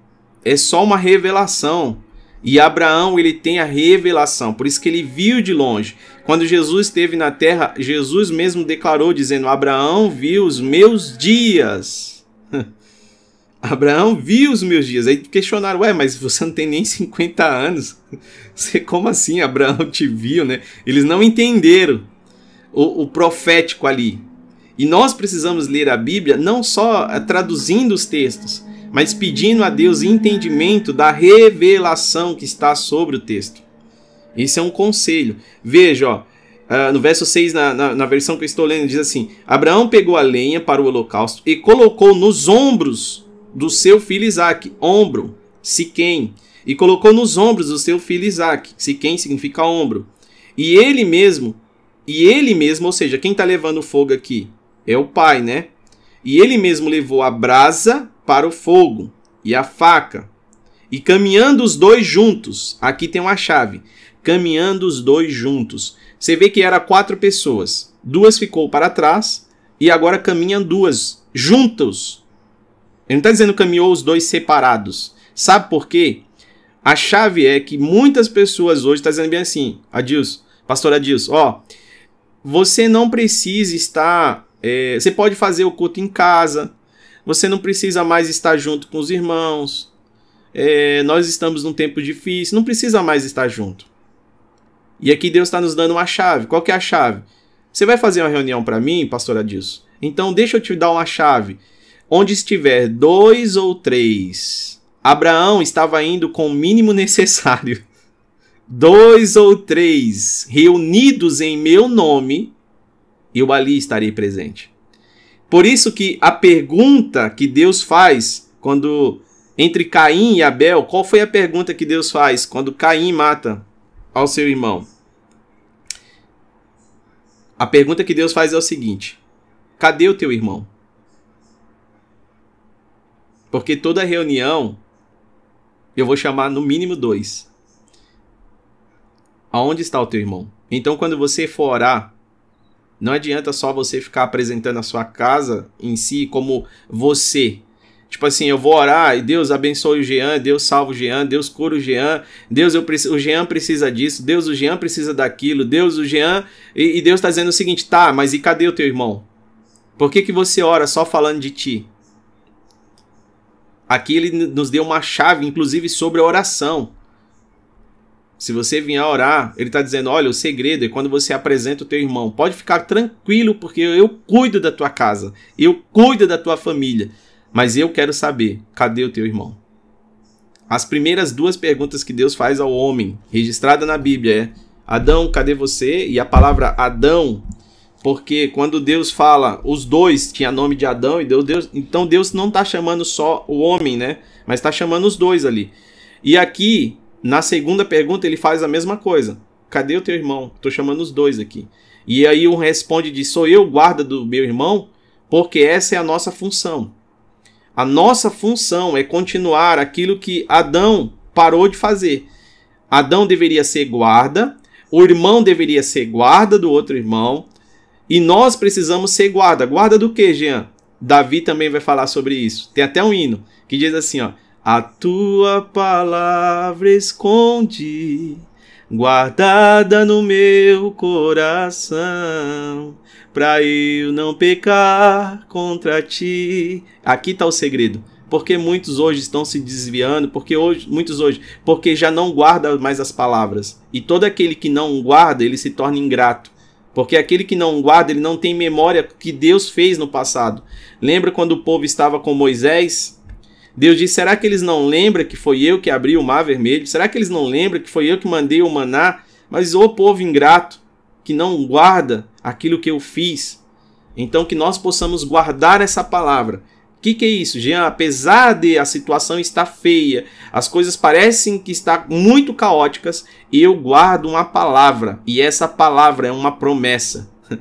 é só uma revelação. E Abraão, ele tem a revelação, por isso que ele viu de longe. Quando Jesus esteve na terra, Jesus mesmo declarou, dizendo: Abraão viu os meus dias. Abraão viu os meus dias. Aí questionaram: Ué, mas você não tem nem 50 anos. Você, como assim? Abraão te viu, né? Eles não entenderam o, o profético ali. E nós precisamos ler a Bíblia não só eh, traduzindo os textos, mas pedindo a Deus entendimento da revelação que está sobre o texto. Esse é um conselho. Veja, ó, uh, no verso 6, na, na, na, versão que eu estou lendo, diz assim: Abraão pegou a lenha para o holocausto e colocou nos ombros do seu filho Isaac, ombro, Siquém, e colocou nos ombros do seu filho Isaac. Siquém significa ombro. E ele mesmo, e ele mesmo, ou seja, quem está levando fogo aqui é o pai, né? E ele mesmo levou a brasa para o fogo e a faca. E caminhando os dois juntos, aqui tem uma chave. Caminhando os dois juntos. Você vê que era quatro pessoas. Duas ficou para trás e agora caminham duas juntos. Ele não está dizendo caminhou os dois separados. Sabe por quê? A chave é que muitas pessoas hoje estão tá dizendo bem assim, Adilson, pastor Adilson, ó, você não precisa estar é, você pode fazer o culto em casa. Você não precisa mais estar junto com os irmãos. É, nós estamos num tempo difícil. Não precisa mais estar junto. E aqui Deus está nos dando uma chave. Qual que é a chave? Você vai fazer uma reunião para mim, pastor Adilson? Então deixa eu te dar uma chave. Onde estiver dois ou três. Abraão estava indo com o mínimo necessário. Dois ou três reunidos em meu nome, eu ali estarei presente. Por isso que a pergunta que Deus faz quando entre Caim e Abel, qual foi a pergunta que Deus faz quando Caim mata ao seu irmão? A pergunta que Deus faz é o seguinte: cadê o teu irmão? Porque toda reunião eu vou chamar no mínimo dois. Aonde está o teu irmão? Então, quando você for orar, não adianta só você ficar apresentando a sua casa em si como você. Tipo assim, eu vou orar e Deus abençoe o Jean, Deus salva o Jean, Deus cura o Jean, Deus eu o Jean precisa disso, Deus o Jean precisa daquilo, Deus o Jean. E, e Deus está dizendo o seguinte: tá, mas e cadê o teu irmão? Por que, que você ora só falando de ti? Aqui ele nos deu uma chave, inclusive, sobre a oração. Se você vier orar, ele está dizendo: olha, o segredo é quando você apresenta o teu irmão. Pode ficar tranquilo, porque eu cuido da tua casa, eu cuido da tua família. Mas eu quero saber: cadê o teu irmão? As primeiras duas perguntas que Deus faz ao homem, registrada na Bíblia, é: Adão, cadê você? E a palavra Adão, porque quando Deus fala, os dois tinha nome de Adão e Deus, Deus então Deus não está chamando só o homem, né? Mas está chamando os dois ali. E aqui na segunda pergunta, ele faz a mesma coisa. Cadê o teu irmão? Tô chamando os dois aqui. E aí um responde de sou eu guarda do meu irmão, porque essa é a nossa função. A nossa função é continuar aquilo que Adão parou de fazer. Adão deveria ser guarda, o irmão deveria ser guarda do outro irmão, e nós precisamos ser guarda. Guarda do que, Jean? Davi também vai falar sobre isso. Tem até um hino que diz assim, ó: a tua palavra esconde, guardada no meu coração, para eu não pecar contra ti. Aqui está o segredo. Porque muitos hoje estão se desviando, porque hoje, muitos hoje, porque já não guarda mais as palavras. E todo aquele que não guarda, ele se torna ingrato. Porque aquele que não guarda, ele não tem memória que Deus fez no passado. Lembra quando o povo estava com Moisés? Deus diz: será que eles não lembram que foi eu que abri o mar vermelho? Será que eles não lembram que foi eu que mandei o maná? Mas o povo ingrato, que não guarda aquilo que eu fiz. Então, que nós possamos guardar essa palavra. O que, que é isso, Jean? Apesar de a situação estar feia, as coisas parecem que estão muito caóticas, eu guardo uma palavra. E essa palavra é uma promessa.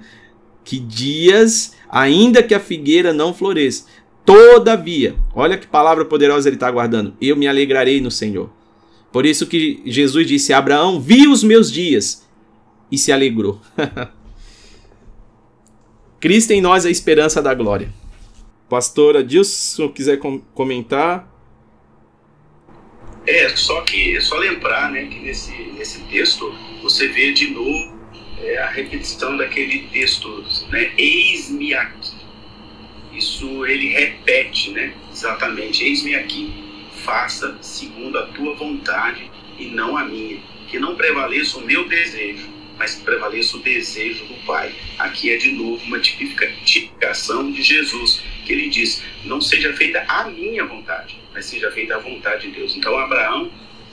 Que dias, ainda que a figueira não floresça, Todavia, olha que palavra poderosa ele está guardando. Eu me alegrarei no Senhor. Por isso que Jesus disse: Abraão viu os meus dias e se alegrou. Cristo em nós é a esperança da glória. Pastor Adilson, se quiser com comentar. É, só que, é só lembrar, né, que nesse, nesse texto você vê de novo é, a repetição daquele texto, né, eis-me aqui. Isso ele repete, né, exatamente, eis-me aqui, faça segundo a tua vontade e não a minha, que não prevaleça o meu desejo, mas que prevaleça o desejo do Pai. Aqui é de novo uma tipificação de Jesus, que ele diz, não seja feita a minha vontade, mas seja feita a vontade de Deus. Então Abraão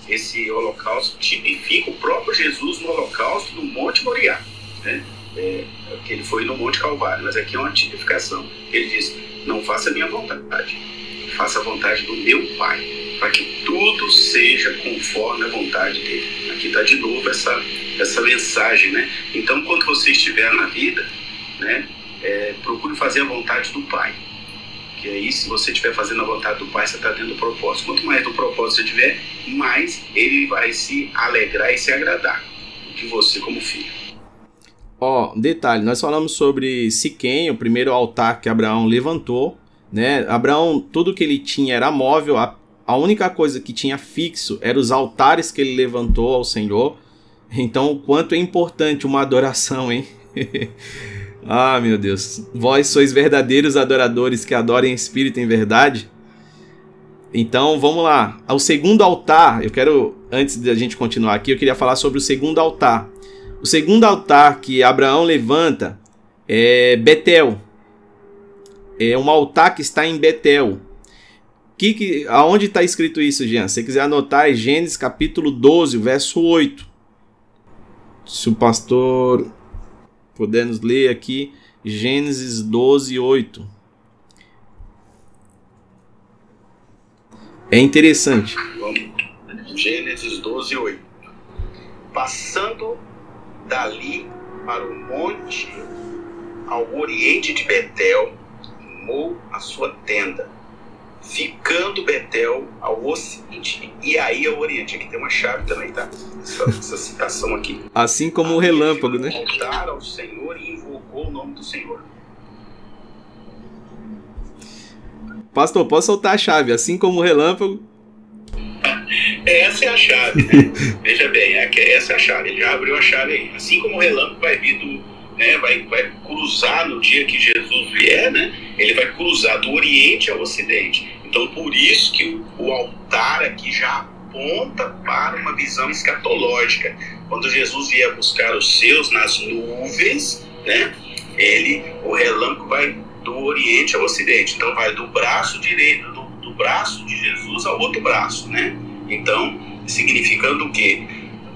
esse holocausto tipifica o próprio Jesus no holocausto do Monte Moriá, né? É, que ele foi no Monte Calvário, mas aqui é uma tipificação. Ele diz: Não faça a minha vontade, faça a vontade do meu Pai, para que tudo seja conforme a vontade dele. Aqui está de novo essa, essa mensagem, né? Então, quando você estiver na vida, né, é, procure fazer a vontade do Pai que aí, se você estiver fazendo a vontade do Pai, você está tendo o propósito. Quanto mais do propósito você tiver, mais ele vai se alegrar e se agradar de você como filho. Ó, oh, detalhe, nós falamos sobre Siquém, o primeiro altar que Abraão levantou, né? Abraão, tudo que ele tinha era móvel, a, a única coisa que tinha fixo eram os altares que ele levantou ao Senhor. Então, o quanto é importante uma adoração, hein? Ah, meu Deus. Vós sois verdadeiros adoradores que adorem espírito em verdade. Então, vamos lá. O segundo altar, eu quero, antes da gente continuar aqui, eu queria falar sobre o segundo altar. O segundo altar que Abraão levanta é Betel. É um altar que está em Betel. Que, que, aonde está escrito isso, Jean? Se você quiser anotar, é Gênesis capítulo 12, verso 8. Se o pastor Podemos ler aqui Gênesis 12, 8. É interessante. Gênesis 12, 8. Passando dali para o monte ao oriente de Betel, armou a sua tenda ficando Betel ao ocidente e aí ao oriente. Aqui tem uma chave também, tá? Essa, essa citação aqui. Assim como o relâmpago, né? Voltar ao Senhor e invocou o nome do Senhor. Pastor, posso soltar a chave? Assim como o relâmpago. Essa é a chave, né? Veja bem, é essa é a chave. Ele já abriu a chave aí. Assim como o relâmpago vai vir do, né, vai, vai cruzar no dia que Jesus vier, né, ele vai cruzar do Oriente ao Ocidente. Então, por isso que o altar aqui já aponta para uma visão escatológica. Quando Jesus vier buscar os seus nas nuvens, né, ele, o relâmpago vai do Oriente ao Ocidente. Então, vai do braço direito, do braço de Jesus ao outro braço, né? Então, significando o quê?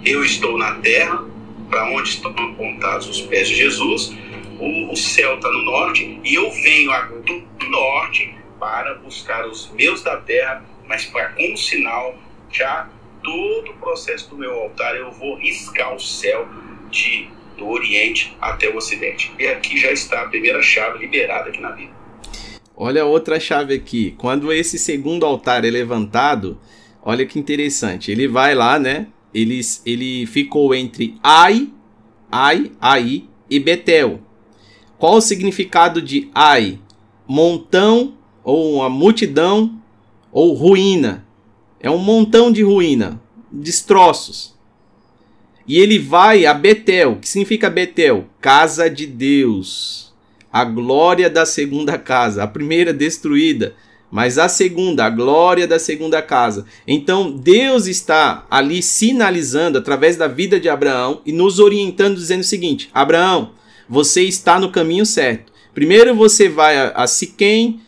Eu estou na terra, para onde estão apontados os pés de Jesus, o, o céu está no norte e eu venho do norte para buscar os meus da terra, mas para como sinal já todo o processo do meu altar eu vou riscar o céu de do Oriente até o Ocidente. E aqui já está a primeira chave liberada aqui na vida. Olha outra chave aqui. Quando esse segundo altar é levantado, olha que interessante. Ele vai lá, né? ele, ele ficou entre Ai, Ai, Ai e Betel. Qual o significado de Ai? Montão ou uma multidão ou ruína. É um montão de ruína, destroços. E ele vai a Betel. que significa Betel? Casa de Deus. A glória da segunda casa. A primeira destruída mas a segunda, a glória da segunda casa. Então Deus está ali sinalizando através da vida de Abraão e nos orientando dizendo o seguinte: Abraão, você está no caminho certo. Primeiro você vai a, Siquém,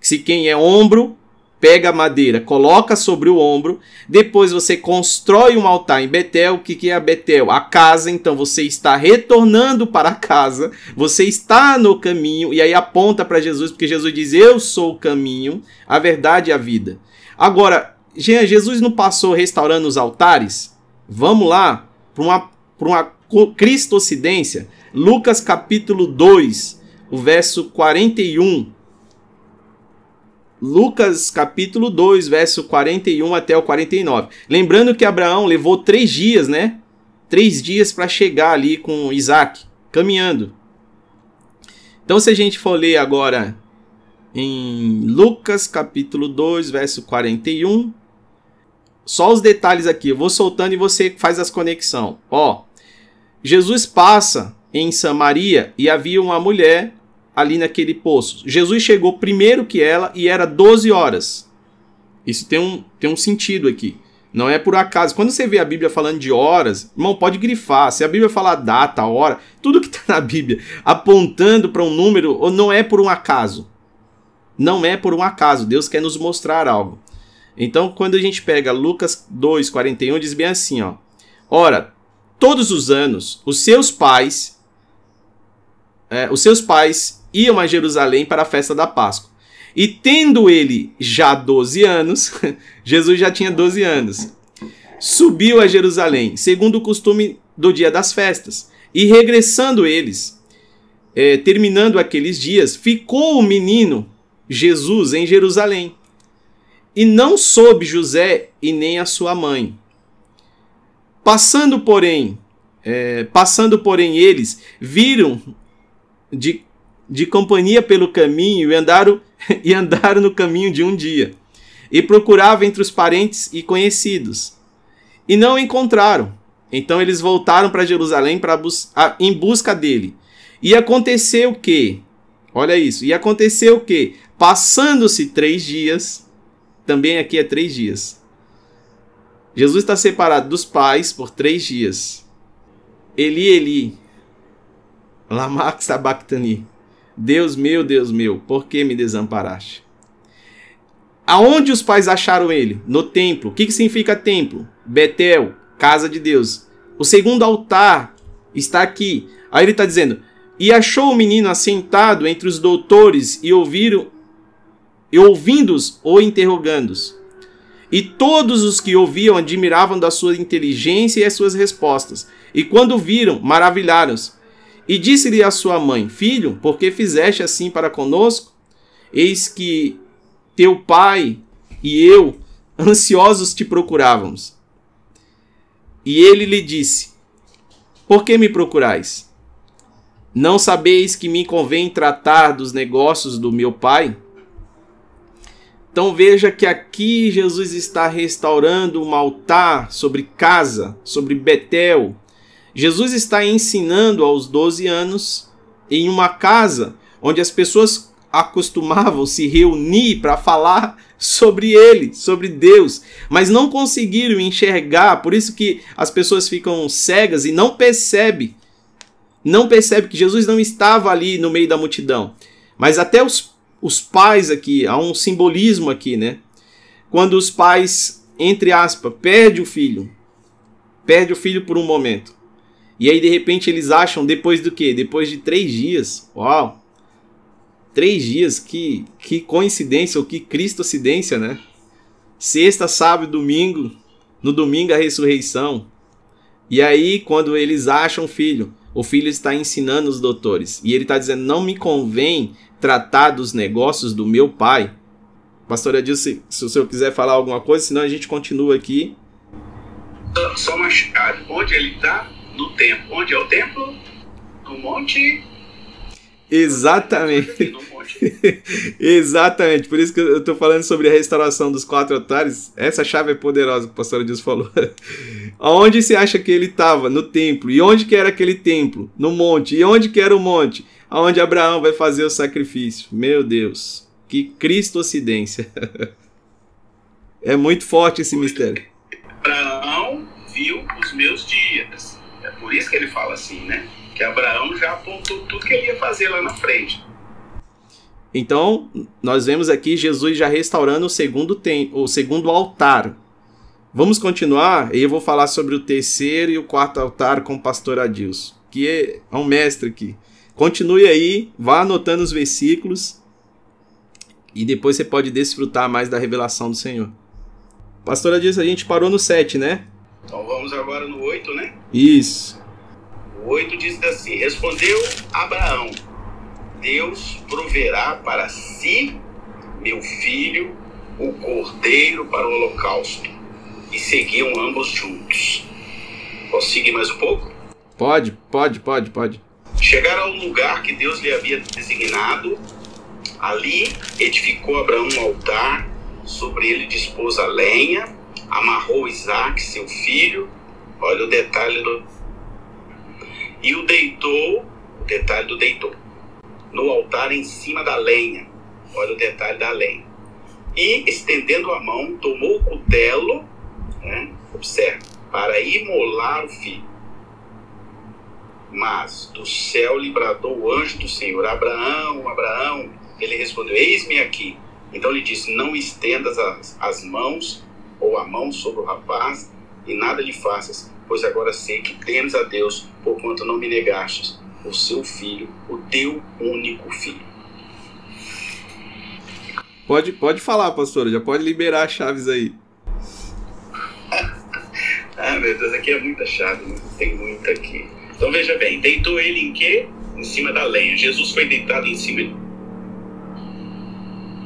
Siquém é ombro, pega a madeira, coloca sobre o ombro, depois você constrói um altar em Betel. O que, que é a Betel? A casa, então você está retornando para a casa, você está no caminho, e aí aponta para Jesus, porque Jesus diz: Eu sou o caminho, a verdade e a vida. Agora, Jesus não passou restaurando os altares? Vamos lá para uma, uma cristocidência. Lucas capítulo 2, o verso 41 Lucas capítulo 2, verso 41 até o 49. Lembrando que Abraão levou três dias, né? Três dias para chegar ali com Isaac, caminhando. Então, se a gente for ler agora em Lucas capítulo 2, verso 41. Só os detalhes aqui, eu vou soltando e você faz as conexão. Ó, Jesus passa em Samaria e havia uma mulher ali naquele poço. Jesus chegou primeiro que ela e era 12 horas. Isso tem um, tem um sentido aqui. Não é por acaso. Quando você vê a Bíblia falando de horas, irmão, pode grifar. Se a Bíblia falar data, hora, tudo que está na Bíblia apontando para um número, não é por um acaso. Não é por um acaso. Deus quer nos mostrar algo. Então, quando a gente pega Lucas 2:41, diz bem assim, ó: Ora, todos os anos, os seus pais, é, os seus pais iam a Jerusalém para a festa da Páscoa. E tendo ele já 12 anos, Jesus já tinha 12 anos, subiu a Jerusalém, segundo o costume do dia das festas. E regressando eles, é, terminando aqueles dias, ficou o menino Jesus em Jerusalém. E não soube José e nem a sua mãe. Passando, porém, é, passando, porém, eles viram de, de companhia pelo caminho e andaram, e andaram no caminho de um dia. E procuravam entre os parentes e conhecidos. E não encontraram. Então eles voltaram para Jerusalém bus em busca dele. E aconteceu que, olha isso, e aconteceu que, passando-se três dias, também aqui é três dias, Jesus está separado dos pais por três dias. Eli, Eli, lama sabachthani. Deus meu, Deus meu, por que me desamparaste? Aonde os pais acharam ele? No templo. O que, que significa templo? Betel, casa de Deus. O segundo altar está aqui. Aí ele está dizendo: E achou o menino assentado entre os doutores e ouviram e ouvindo-os ou interrogando-os. E todos os que ouviam admiravam da sua inteligência e as suas respostas. E quando viram, maravilharam-se. E disse-lhe a sua mãe: Filho, por que fizeste assim para conosco? Eis que teu pai e eu, ansiosos, te procurávamos. E ele lhe disse: Por que me procurais? Não sabeis que me convém tratar dos negócios do meu pai? Então veja que aqui Jesus está restaurando um altar sobre casa, sobre Betel. Jesus está ensinando aos 12 anos em uma casa onde as pessoas acostumavam se reunir para falar sobre ele, sobre Deus, mas não conseguiram enxergar, por isso que as pessoas ficam cegas e não percebem, não percebe que Jesus não estava ali no meio da multidão. Mas até os os pais aqui, há um simbolismo aqui, né? Quando os pais, entre aspas, perde o filho, perde o filho por um momento. E aí de repente eles acham depois do quê? Depois de três dias. Uau! Três dias, que, que coincidência ou que cristocidência, né? Sexta, sábado, domingo. No domingo a ressurreição. E aí, quando eles acham o filho, o filho está ensinando os doutores. E ele está dizendo: não me convém tratar dos negócios do meu pai. Pastor Adil, se, se o senhor quiser falar alguma coisa, senão a gente continua aqui. Só uma chave. Onde ele está? No templo. Onde é o templo? No monte. Exatamente. Exatamente. Por isso que eu estou falando sobre a restauração dos quatro altares. Essa chave é poderosa que o pastor Adilson falou. Onde se acha que ele estava? No templo. E onde que era aquele templo? No monte. E onde que era o monte? aonde Abraão vai fazer o sacrifício. Meu Deus, que cristocidência. é muito forte esse mistério. Abraão viu os meus dias. É por isso que ele fala assim, né? Que Abraão já apontou tudo que ele ia fazer lá na frente. Então, nós vemos aqui Jesus já restaurando o segundo, tem, o segundo altar. Vamos continuar e eu vou falar sobre o terceiro e o quarto altar com o pastor Adilson, que é um mestre aqui. Continue aí, vá anotando os versículos e depois você pode desfrutar mais da revelação do Senhor. Pastora disse, a gente parou no 7, né? Então vamos agora no 8, né? Isso. O 8 diz assim: Respondeu Abraão: Deus proverá para si, meu filho, o cordeiro para o holocausto. E seguiam ambos juntos. Posso seguir mais um pouco? Pode, pode, pode, pode. Chegaram ao lugar que Deus lhe havia designado Ali edificou Abraão um altar, sobre ele dispôs a lenha, amarrou Isaac, seu filho. Olha o detalhe do. E o deitou, o detalhe do deitou, no altar em cima da lenha. Olha o detalhe da lenha. E estendendo a mão, tomou o cutelo, né, observe, para imolar o filho. Mas do céu lhe bradou o anjo do Senhor: Abraão, Abraão. Ele respondeu: Eis-me aqui. Então lhe disse: Não estendas as, as mãos ou a mão sobre o rapaz e nada lhe faças, pois agora sei que temes a Deus, porquanto não me negastes o seu filho, o teu único filho. Pode, pode falar, pastora, já pode liberar as chaves aí. ah, meu Deus, aqui é muita chave, né? tem muita aqui. Então veja bem, deitou ele em quê? Em cima da lenha. Jesus foi deitado em cima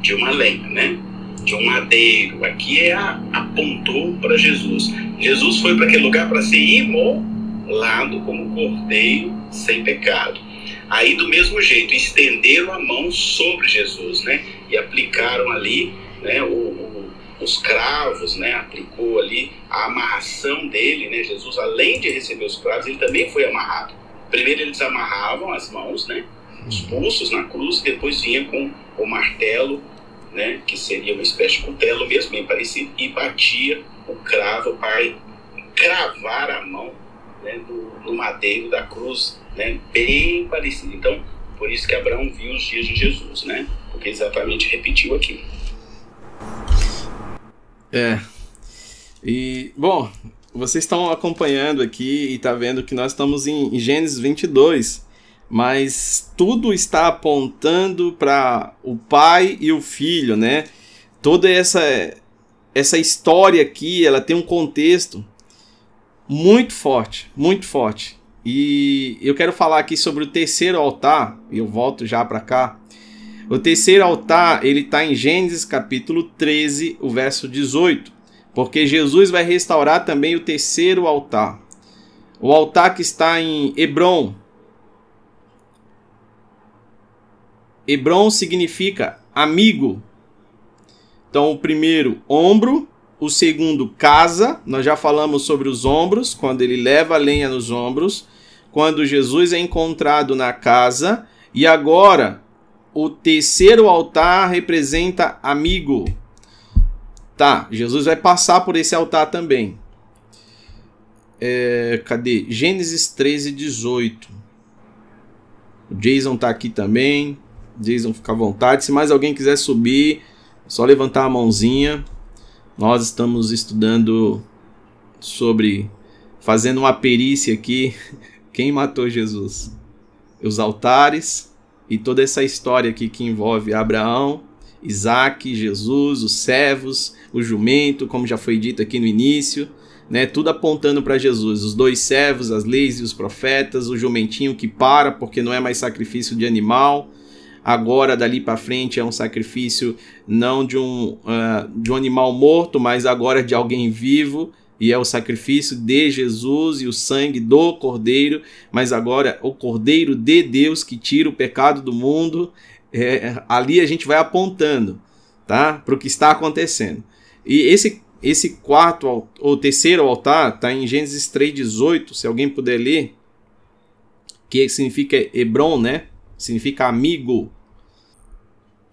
de uma lenha, né? Um madeiro. Aqui é a, apontou para Jesus. Jesus foi para aquele lugar para ser imolado como cordeiro sem pecado. Aí do mesmo jeito estenderam a mão sobre Jesus, né? E aplicaram ali, né? O, os cravos, né? Aplicou ali a amarração dele, né? Jesus, além de receber os cravos, ele também foi amarrado. Primeiro eles amarravam as mãos, né? Os pulsos na cruz, depois vinha com o martelo, né? Que seria uma espécie de cutelo mesmo, bem parecido, e batia o cravo para cravar a mão né, do, do madeiro da cruz, né? Bem parecido. Então, por isso que Abraão viu os dias de Jesus, né? Porque exatamente repetiu aqui. É. E, bom, vocês estão acompanhando aqui e tá vendo que nós estamos em Gênesis 22, mas tudo está apontando para o pai e o filho, né? Toda essa essa história aqui, ela tem um contexto muito forte, muito forte. E eu quero falar aqui sobre o terceiro altar, eu volto já para cá. O terceiro altar, ele está em Gênesis capítulo 13, o verso 18. Porque Jesus vai restaurar também o terceiro altar. O altar que está em Hebron. Hebron significa amigo. Então, o primeiro, ombro. O segundo, casa. Nós já falamos sobre os ombros, quando ele leva a lenha nos ombros. Quando Jesus é encontrado na casa. E agora, o terceiro altar representa amigo. Tá, Jesus vai passar por esse altar também. É, cadê? Gênesis 13, 18. O Jason tá aqui também. Jason, fica à vontade. Se mais alguém quiser subir, é só levantar a mãozinha. Nós estamos estudando sobre. fazendo uma perícia aqui. Quem matou Jesus? Os altares e toda essa história aqui que envolve Abraão, Isaac, Jesus, os servos, o jumento, como já foi dito aqui no início, né? Tudo apontando para Jesus. Os dois servos, as leis e os profetas, o jumentinho que para porque não é mais sacrifício de animal. Agora, dali para frente, é um sacrifício não de um, uh, de um animal morto, mas agora de alguém vivo e é o sacrifício de Jesus e o sangue do Cordeiro, mas agora o Cordeiro de Deus que tira o pecado do mundo. É, ali a gente vai apontando, tá, para o que está acontecendo. E esse esse quarto ou terceiro altar está em Gênesis 3:18, se alguém puder ler, que significa Hebron, né? Significa amigo.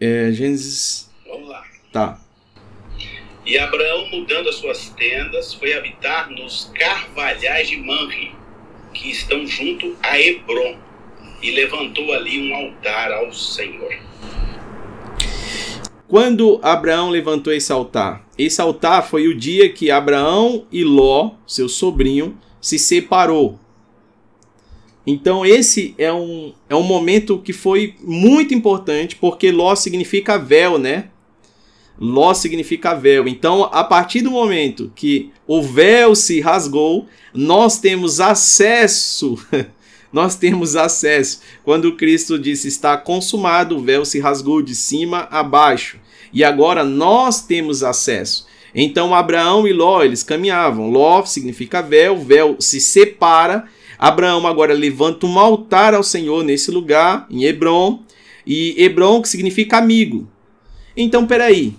É, Gênesis. Vamos lá. Tá. E Abraão, mudando as suas tendas, foi habitar nos carvalhais de Manre, que estão junto a Hebron, e levantou ali um altar ao Senhor. Quando Abraão levantou esse altar? Esse altar foi o dia que Abraão e Ló, seu sobrinho, se separou. Então esse é um, é um momento que foi muito importante, porque Ló significa véu, né? Ló significa véu. Então, a partir do momento que o véu se rasgou, nós temos acesso. nós temos acesso. Quando Cristo disse está consumado, o véu se rasgou de cima a baixo. E agora nós temos acesso. Então Abraão e Ló, eles caminhavam. Ló significa véu, véu se separa. Abraão agora levanta um altar ao Senhor nesse lugar, em Hebron, e Hebron, que significa amigo. Então, peraí.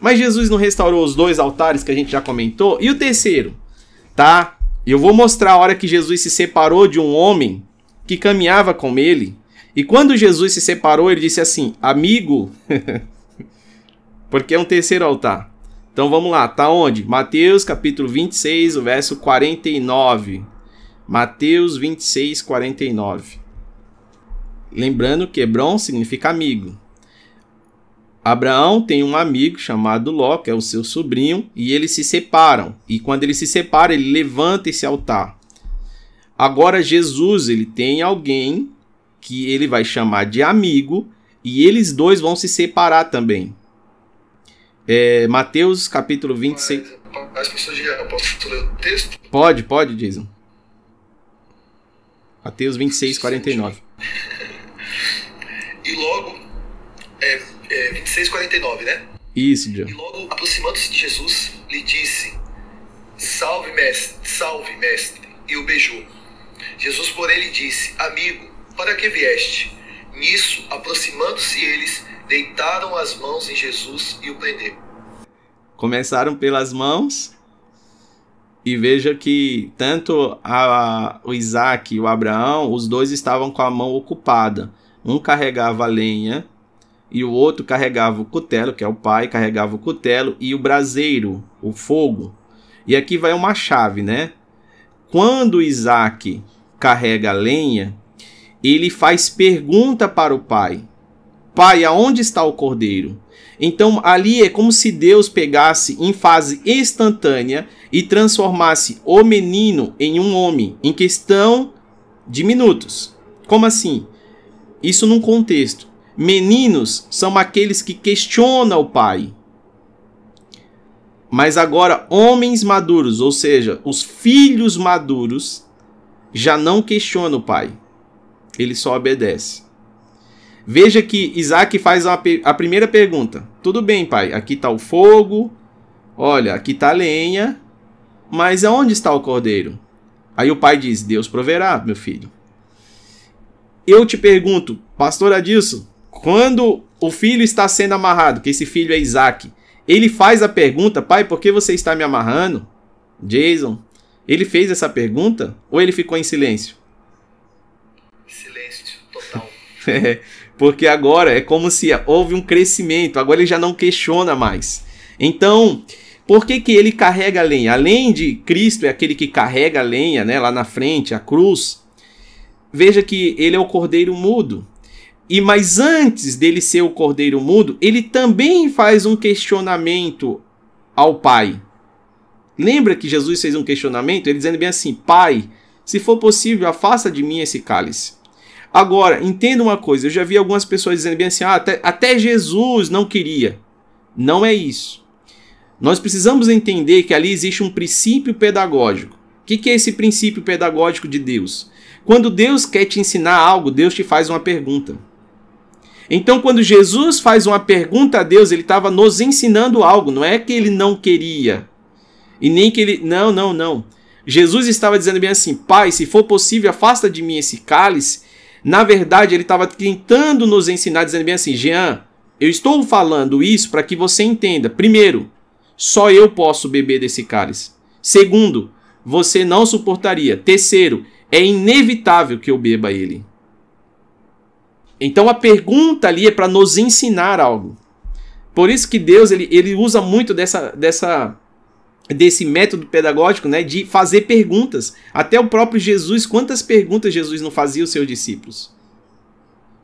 Mas Jesus não restaurou os dois altares que a gente já comentou? E o terceiro? Tá? Eu vou mostrar a hora que Jesus se separou de um homem que caminhava com ele. E quando Jesus se separou, ele disse assim: Amigo, porque é um terceiro altar. Então vamos lá, tá onde? Mateus capítulo 26, o verso 49. Mateus 26, 49. Lembrando que Hebron significa amigo. Abraão tem um amigo chamado Ló, que é o seu sobrinho, e eles se separam. E quando ele se separa, ele levanta esse altar. Agora Jesus, ele tem alguém que ele vai chamar de amigo, e eles dois vão se separar também. É, Mateus capítulo 26. Mas, professor Jean, posso ler o texto? Pode, pode, Jason. Mateus 26, 49. E logo, é, é 26, 49, né? Isso, Jean. E logo, aproximando-se de Jesus, lhe disse: Salve, mestre, salve, mestre, e o beijou. Jesus, porém, lhe disse: Amigo, para que vieste? Nisso, aproximando-se eles, deitaram as mãos em Jesus e o prenderam. Começaram pelas mãos e veja que tanto a, o Isaac e o Abraão, os dois estavam com a mão ocupada. Um carregava a lenha e o outro carregava o cutelo, que é o pai, carregava o cutelo e o braseiro, o fogo. E aqui vai uma chave, né? Quando Isaac carrega a lenha, ele faz pergunta para o pai: Pai, aonde está o cordeiro? Então ali é como se Deus pegasse em fase instantânea e transformasse o menino em um homem em questão de minutos. Como assim? Isso num contexto. Meninos são aqueles que questionam o pai. Mas agora homens maduros, ou seja, os filhos maduros, já não questionam o pai. Ele só obedece. Veja que Isaac faz a, a primeira pergunta. Tudo bem, pai, aqui está o fogo, olha, aqui está a lenha, mas aonde está o cordeiro? Aí o pai diz: Deus proverá, meu filho. Eu te pergunto, pastor Adilson, quando o filho está sendo amarrado, que esse filho é Isaac, ele faz a pergunta: Pai, por que você está me amarrando? Jason, ele fez essa pergunta ou ele ficou em silêncio? Silêncio total. É, porque agora é como se houve um crescimento, agora ele já não questiona mais. Então, por que, que ele carrega a lenha? Além de Cristo é aquele que carrega a lenha, né, lá na frente, a cruz. Veja que ele é o cordeiro mudo. E mas antes dele ser o cordeiro mudo, ele também faz um questionamento ao Pai. Lembra que Jesus fez um questionamento, ele dizendo bem assim: Pai, se for possível, afasta de mim esse cálice. Agora, entenda uma coisa: eu já vi algumas pessoas dizendo bem assim, ah, até, até Jesus não queria. Não é isso. Nós precisamos entender que ali existe um princípio pedagógico. O que, que é esse princípio pedagógico de Deus? Quando Deus quer te ensinar algo, Deus te faz uma pergunta. Então, quando Jesus faz uma pergunta a Deus, ele estava nos ensinando algo. Não é que ele não queria. E nem que ele. Não, não, não. Jesus estava dizendo bem assim: Pai, se for possível, afasta de mim esse cálice. Na verdade, ele estava tentando nos ensinar, dizendo bem assim: Jean, eu estou falando isso para que você entenda. Primeiro, só eu posso beber desse cálice. Segundo, você não suportaria. Terceiro, é inevitável que eu beba ele. Então a pergunta ali é para nos ensinar algo. Por isso que Deus ele, ele usa muito dessa, dessa desse método pedagógico, né, de fazer perguntas. Até o próprio Jesus, quantas perguntas Jesus não fazia aos seus discípulos?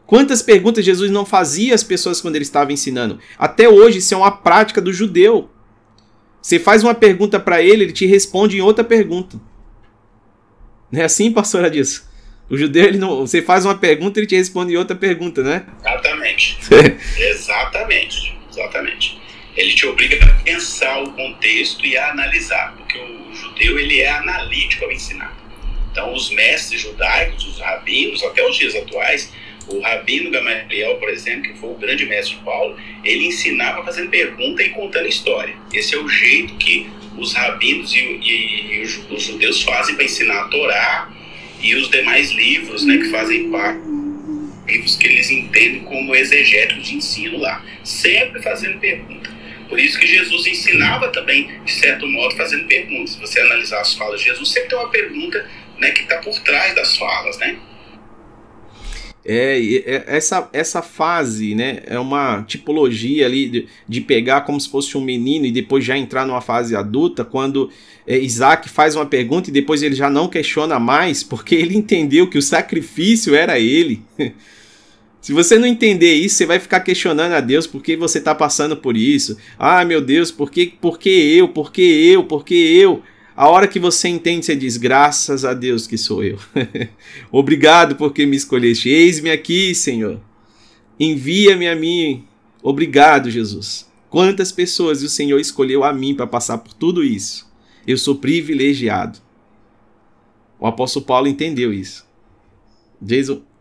Quantas perguntas Jesus não fazia às pessoas quando ele estava ensinando? Até hoje isso é uma prática do judeu. Você faz uma pergunta para ele, ele te responde em outra pergunta. Não é assim, pastora disso? O judeu, ele não, você faz uma pergunta, ele te responde em outra pergunta, né? Exatamente. exatamente. Exatamente ele te obriga a pensar o contexto e a analisar, porque o judeu ele é analítico ao ensinar. Então, os mestres judaicos, os rabinos, até os dias atuais, o rabino Gamaliel, por exemplo, que foi o grande mestre de Paulo, ele ensinava fazendo pergunta e contando história. Esse é o jeito que os rabinos e, e, e os judeus fazem para ensinar a Torá e os demais livros né, que fazem parte livros que eles entendem como exegéticos de ensino lá, sempre fazendo pergunta. Por isso que Jesus ensinava também, de certo modo, fazendo perguntas. Se você analisar as falas de Jesus, sempre tem uma pergunta né, que está por trás das falas, né? É, é, essa, essa fase, né, é uma tipologia ali de, de, pegar como se fosse um menino e depois já entrar numa fase adulta, quando é, Isaac faz uma pergunta e depois ele já não questiona mais, porque ele entendeu que o sacrifício era ele. Se você não entender isso, você vai ficar questionando a Deus por que você está passando por isso. Ah, meu Deus, por que, por que eu? Por que eu? Por que eu? A hora que você entende, você diz: graças a Deus que sou eu. Obrigado porque me escolheste. Eis-me aqui, Senhor. Envia-me a mim. Obrigado, Jesus. Quantas pessoas o Senhor escolheu a mim para passar por tudo isso? Eu sou privilegiado. O apóstolo Paulo entendeu isso. Jason.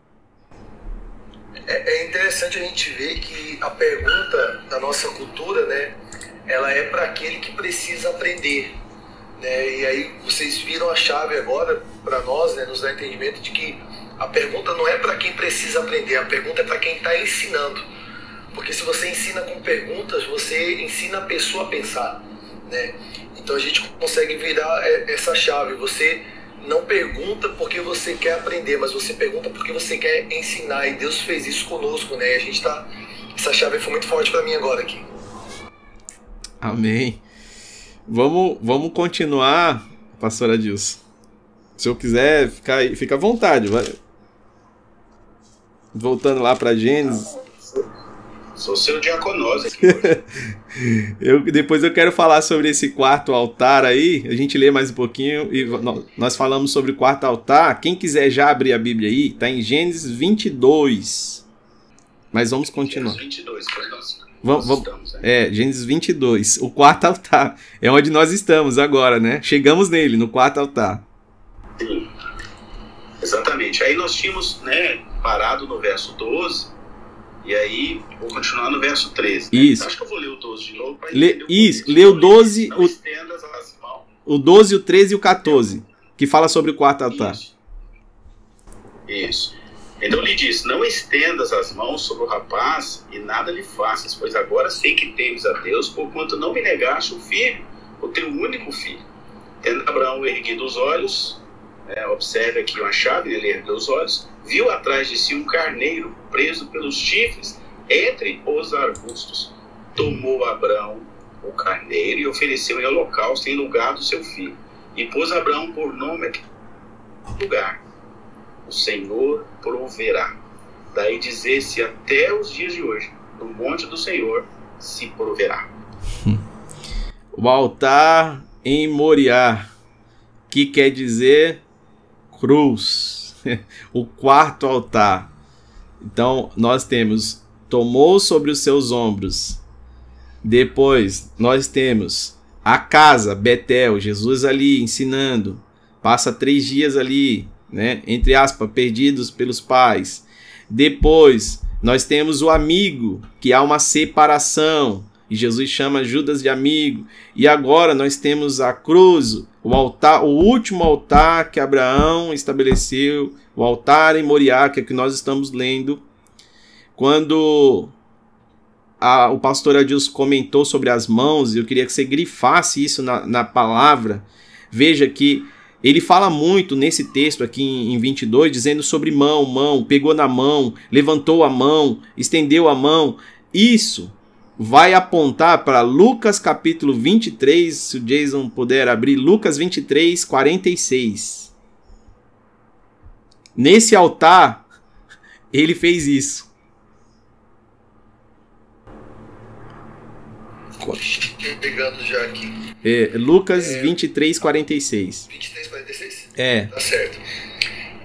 É, é interessante a gente ver que a pergunta da nossa cultura, né, ela é para aquele que precisa aprender. Né? E aí vocês viram a chave agora para nós, né, nos dá entendimento de que a pergunta não é para quem precisa aprender, a pergunta é para quem está ensinando. Porque se você ensina com perguntas, você ensina a pessoa a pensar. Né? Então a gente consegue virar essa chave. Você não pergunta porque você quer aprender, mas você pergunta porque você quer ensinar. E Deus fez isso conosco, né? E a gente tá. Essa chave foi muito forte para mim agora aqui. Amém. Vamos, vamos continuar, pastor Adilson. Se eu quiser ficar aí, fica à vontade. Vai. Voltando lá para Gênesis. Sou seu diaconose aqui hoje. eu, depois eu quero falar sobre esse quarto altar aí. A gente lê mais um pouquinho e nós falamos sobre o quarto altar. Quem quiser já abrir a Bíblia aí, está em Gênesis 22. Mas vamos continuar. Gênesis 22, pois nós Vamos, vamos, estamos, é. é, Gênesis 22, o quarto altar. É onde nós estamos agora, né? Chegamos nele, no quarto altar. Sim, exatamente. Aí nós tínhamos né, parado no verso 12, e aí vou continuar no verso 13. Né? Isso. Acho que eu vou ler o 12 de novo. Le, isso, lê o 12, o, o 12, o 13 e o 14, que fala sobre o quarto altar. Isso. Isso. Então lhe disse: Não estendas as mãos sobre o rapaz e nada lhe faças, pois agora sei que temes a Deus, porquanto não me negaste o filho, o teu único filho. Tendo Abraão erguido os olhos, é, observe aqui uma chave, ele ergueu os olhos, viu atrás de si um carneiro preso pelos chifres entre os arbustos. Tomou Abraão o carneiro e ofereceu em holocausto em lugar do seu filho. E pôs Abraão por nome lugar o Senhor proverá. Daí dizer-se até os dias de hoje, no monte do Senhor se proverá. O altar em Moriá, que quer dizer cruz, o quarto altar. Então nós temos tomou sobre os seus ombros. Depois nós temos a casa Betel, Jesus ali ensinando, passa três dias ali né? Entre aspas, perdidos pelos pais. Depois, nós temos o amigo, que há uma separação, e Jesus chama Judas de amigo. E agora nós temos a cruz, o altar, o último altar que Abraão estabeleceu, o altar em Moriá, que é que nós estamos lendo. Quando a, o pastor Adilson comentou sobre as mãos, eu queria que você grifasse isso na, na palavra. Veja que ele fala muito nesse texto aqui em 22, dizendo sobre mão, mão, pegou na mão, levantou a mão, estendeu a mão. Isso vai apontar para Lucas capítulo 23, se o Jason puder abrir, Lucas 23, 46. Nesse altar, ele fez isso. Pegando já aqui. É, Lucas é, 23, 46. 23, 46? É. Tá certo.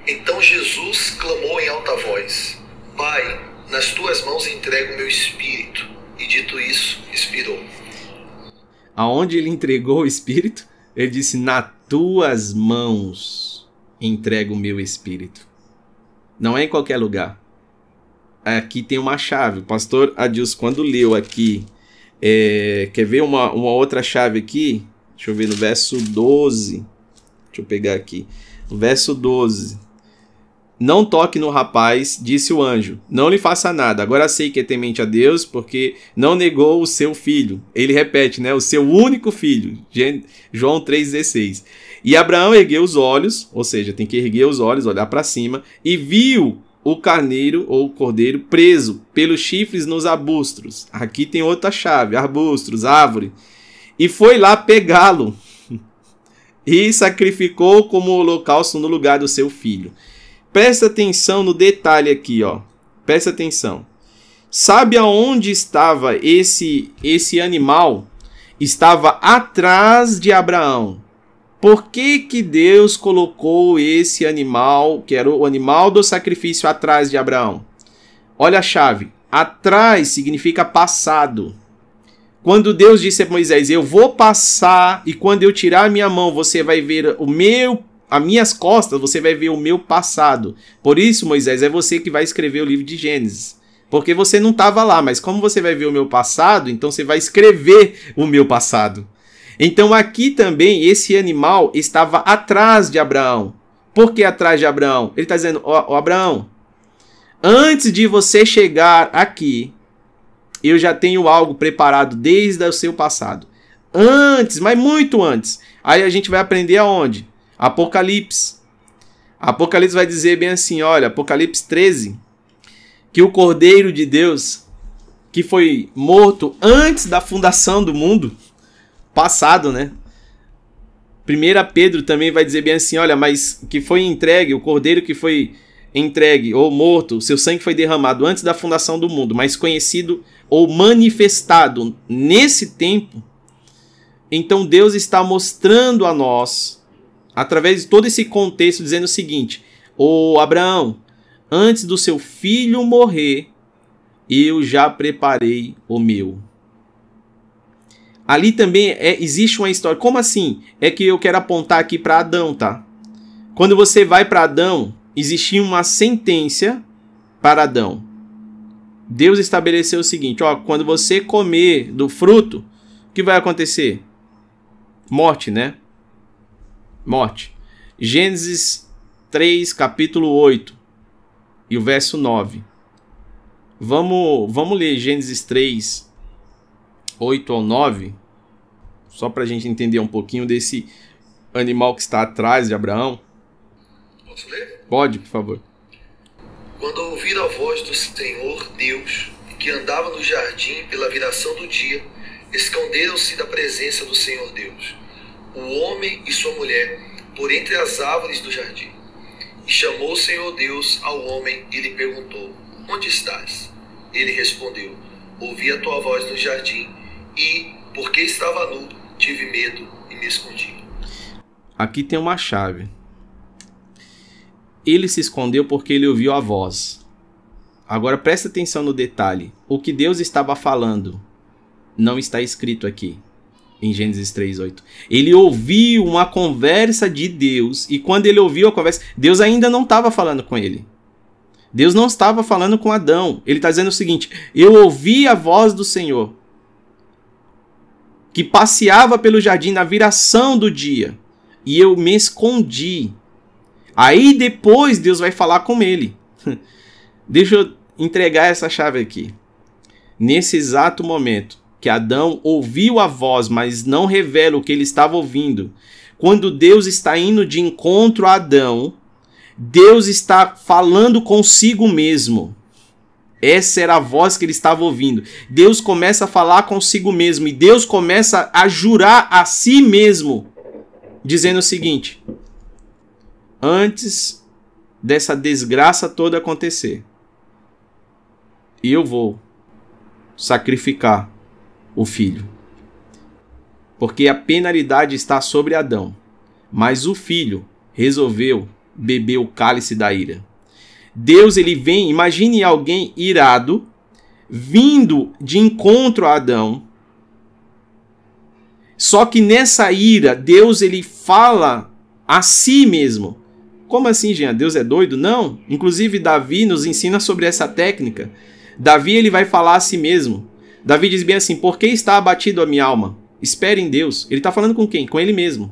Então Jesus clamou em alta voz: Pai, nas tuas mãos entrego o meu espírito. E dito isso, expirou. Aonde ele entregou o espírito? Ele disse: Nas tuas mãos entrego o meu espírito. Não é em qualquer lugar. Aqui tem uma chave. O pastor Adilson, quando leu aqui é, quer ver uma, uma outra chave aqui? Deixa eu ver no verso 12. Deixa eu pegar aqui. No verso 12. Não toque no rapaz, disse o anjo. Não lhe faça nada. Agora sei que é temente a Deus, porque não negou o seu filho. Ele repete, né? O seu único filho. João 3,16. E Abraão ergueu os olhos, ou seja, tem que erguer os olhos, olhar para cima, e viu o carneiro ou o cordeiro preso pelos chifres nos arbustos. Aqui tem outra chave: arbustos, árvore. E foi lá pegá-lo e sacrificou como holocausto no lugar do seu filho. Presta atenção no detalhe aqui, ó. Presta atenção. Sabe aonde estava esse esse animal? Estava atrás de Abraão. Por que, que Deus colocou esse animal, que era o animal do sacrifício, atrás de Abraão? Olha a chave. Atrás significa passado. Quando Deus disse a Moisés: Eu vou passar, e quando eu tirar a minha mão, você vai ver o meu as minhas costas, você vai ver o meu passado. Por isso, Moisés, é você que vai escrever o livro de Gênesis. Porque você não estava lá, mas como você vai ver o meu passado, então você vai escrever o meu passado. Então aqui também esse animal estava atrás de Abraão. Por que atrás de Abraão? Ele está dizendo: Ó, oh, Abraão, antes de você chegar aqui, eu já tenho algo preparado desde o seu passado. Antes, mas muito antes. Aí a gente vai aprender aonde? Apocalipse. Apocalipse vai dizer bem assim, olha, Apocalipse 13, que o Cordeiro de Deus, que foi morto antes da fundação do mundo, passado, né? 1 Pedro também vai dizer bem assim, olha, mas que foi entregue, o Cordeiro que foi entregue ou morto, seu sangue foi derramado antes da fundação do mundo, mas conhecido ou manifestado nesse tempo, então Deus está mostrando a nós através de todo esse contexto, dizendo o seguinte: Ô Abraão, antes do seu filho morrer, eu já preparei o meu. Ali também é, existe uma história. Como assim? É que eu quero apontar aqui para Adão, tá? Quando você vai para Adão, existia uma sentença para Adão. Deus estabeleceu o seguinte: ó, quando você comer do fruto, o que vai acontecer? Morte, né? Morte. Gênesis 3, capítulo 8 e o verso 9. Vamos, vamos ler Gênesis 3, 8 ao 9, só para a gente entender um pouquinho desse animal que está atrás de Abraão. Posso ler? Pode, por favor. Quando ouviram a voz do Senhor Deus, que andava no jardim pela viração do dia, esconderam-se da presença do Senhor Deus o homem e sua mulher por entre as árvores do jardim. E chamou o Senhor Deus ao homem e lhe perguntou: Onde estás? Ele respondeu: Ouvi a tua voz no jardim e, porque estava nu, tive medo e me escondi. Aqui tem uma chave. Ele se escondeu porque ele ouviu a voz. Agora presta atenção no detalhe. O que Deus estava falando não está escrito aqui em Gênesis 3:8. Ele ouviu uma conversa de Deus e quando ele ouviu a conversa, Deus ainda não estava falando com ele. Deus não estava falando com Adão. Ele está dizendo o seguinte: Eu ouvi a voz do Senhor que passeava pelo jardim na viração do dia e eu me escondi. Aí depois Deus vai falar com ele. Deixa eu entregar essa chave aqui. Nesse exato momento, que Adão ouviu a voz, mas não revela o que ele estava ouvindo. Quando Deus está indo de encontro a Adão, Deus está falando consigo mesmo. Essa era a voz que ele estava ouvindo. Deus começa a falar consigo mesmo e Deus começa a jurar a si mesmo, dizendo o seguinte: Antes dessa desgraça toda acontecer, eu vou sacrificar o filho. Porque a penalidade está sobre Adão, mas o filho resolveu beber o cálice da ira. Deus ele vem, imagine alguém irado vindo de encontro a Adão. Só que nessa ira, Deus ele fala a si mesmo. Como assim, Jean? Deus é doido? Não. Inclusive Davi nos ensina sobre essa técnica. Davi ele vai falar a si mesmo. Davi diz bem assim: Por que está abatido a minha alma? Espere em Deus. Ele está falando com quem? Com ele mesmo.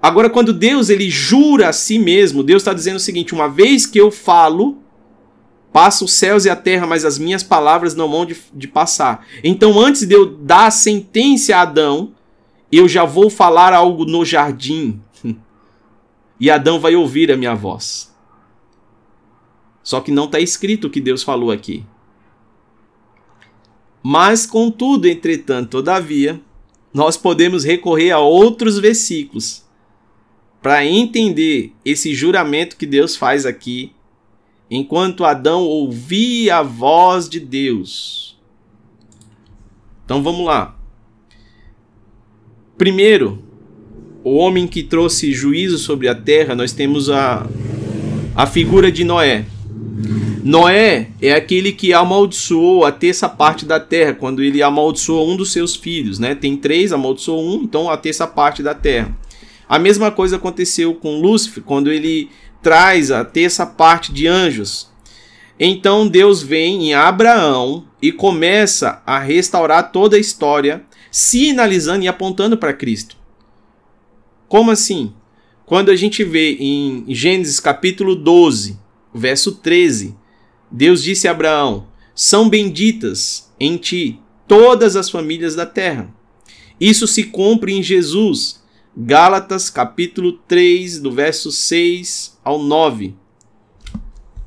Agora, quando Deus ele jura a si mesmo, Deus está dizendo o seguinte: uma vez que eu falo, passa os céus e a terra, mas as minhas palavras não vão de, de passar. Então, antes de eu dar a sentença a Adão, eu já vou falar algo no jardim. E Adão vai ouvir a minha voz. Só que não está escrito o que Deus falou aqui. Mas, contudo, entretanto, todavia, nós podemos recorrer a outros versículos para entender esse juramento que Deus faz aqui, enquanto Adão ouvia a voz de Deus. Então vamos lá. Primeiro, o homem que trouxe juízo sobre a terra, nós temos a, a figura de Noé. Noé é aquele que amaldiçoou a terça parte da terra, quando ele amaldiçoou um dos seus filhos, né? Tem três, amaldiçoou um, então a terça parte da terra. A mesma coisa aconteceu com Lúcifer, quando ele traz a terça parte de anjos. Então Deus vem em Abraão e começa a restaurar toda a história, sinalizando e apontando para Cristo. Como assim? Quando a gente vê em Gênesis capítulo 12, verso 13, Deus disse a Abraão: São benditas em ti todas as famílias da terra. Isso se cumpre em Jesus. Gálatas capítulo 3, do verso 6 ao 9.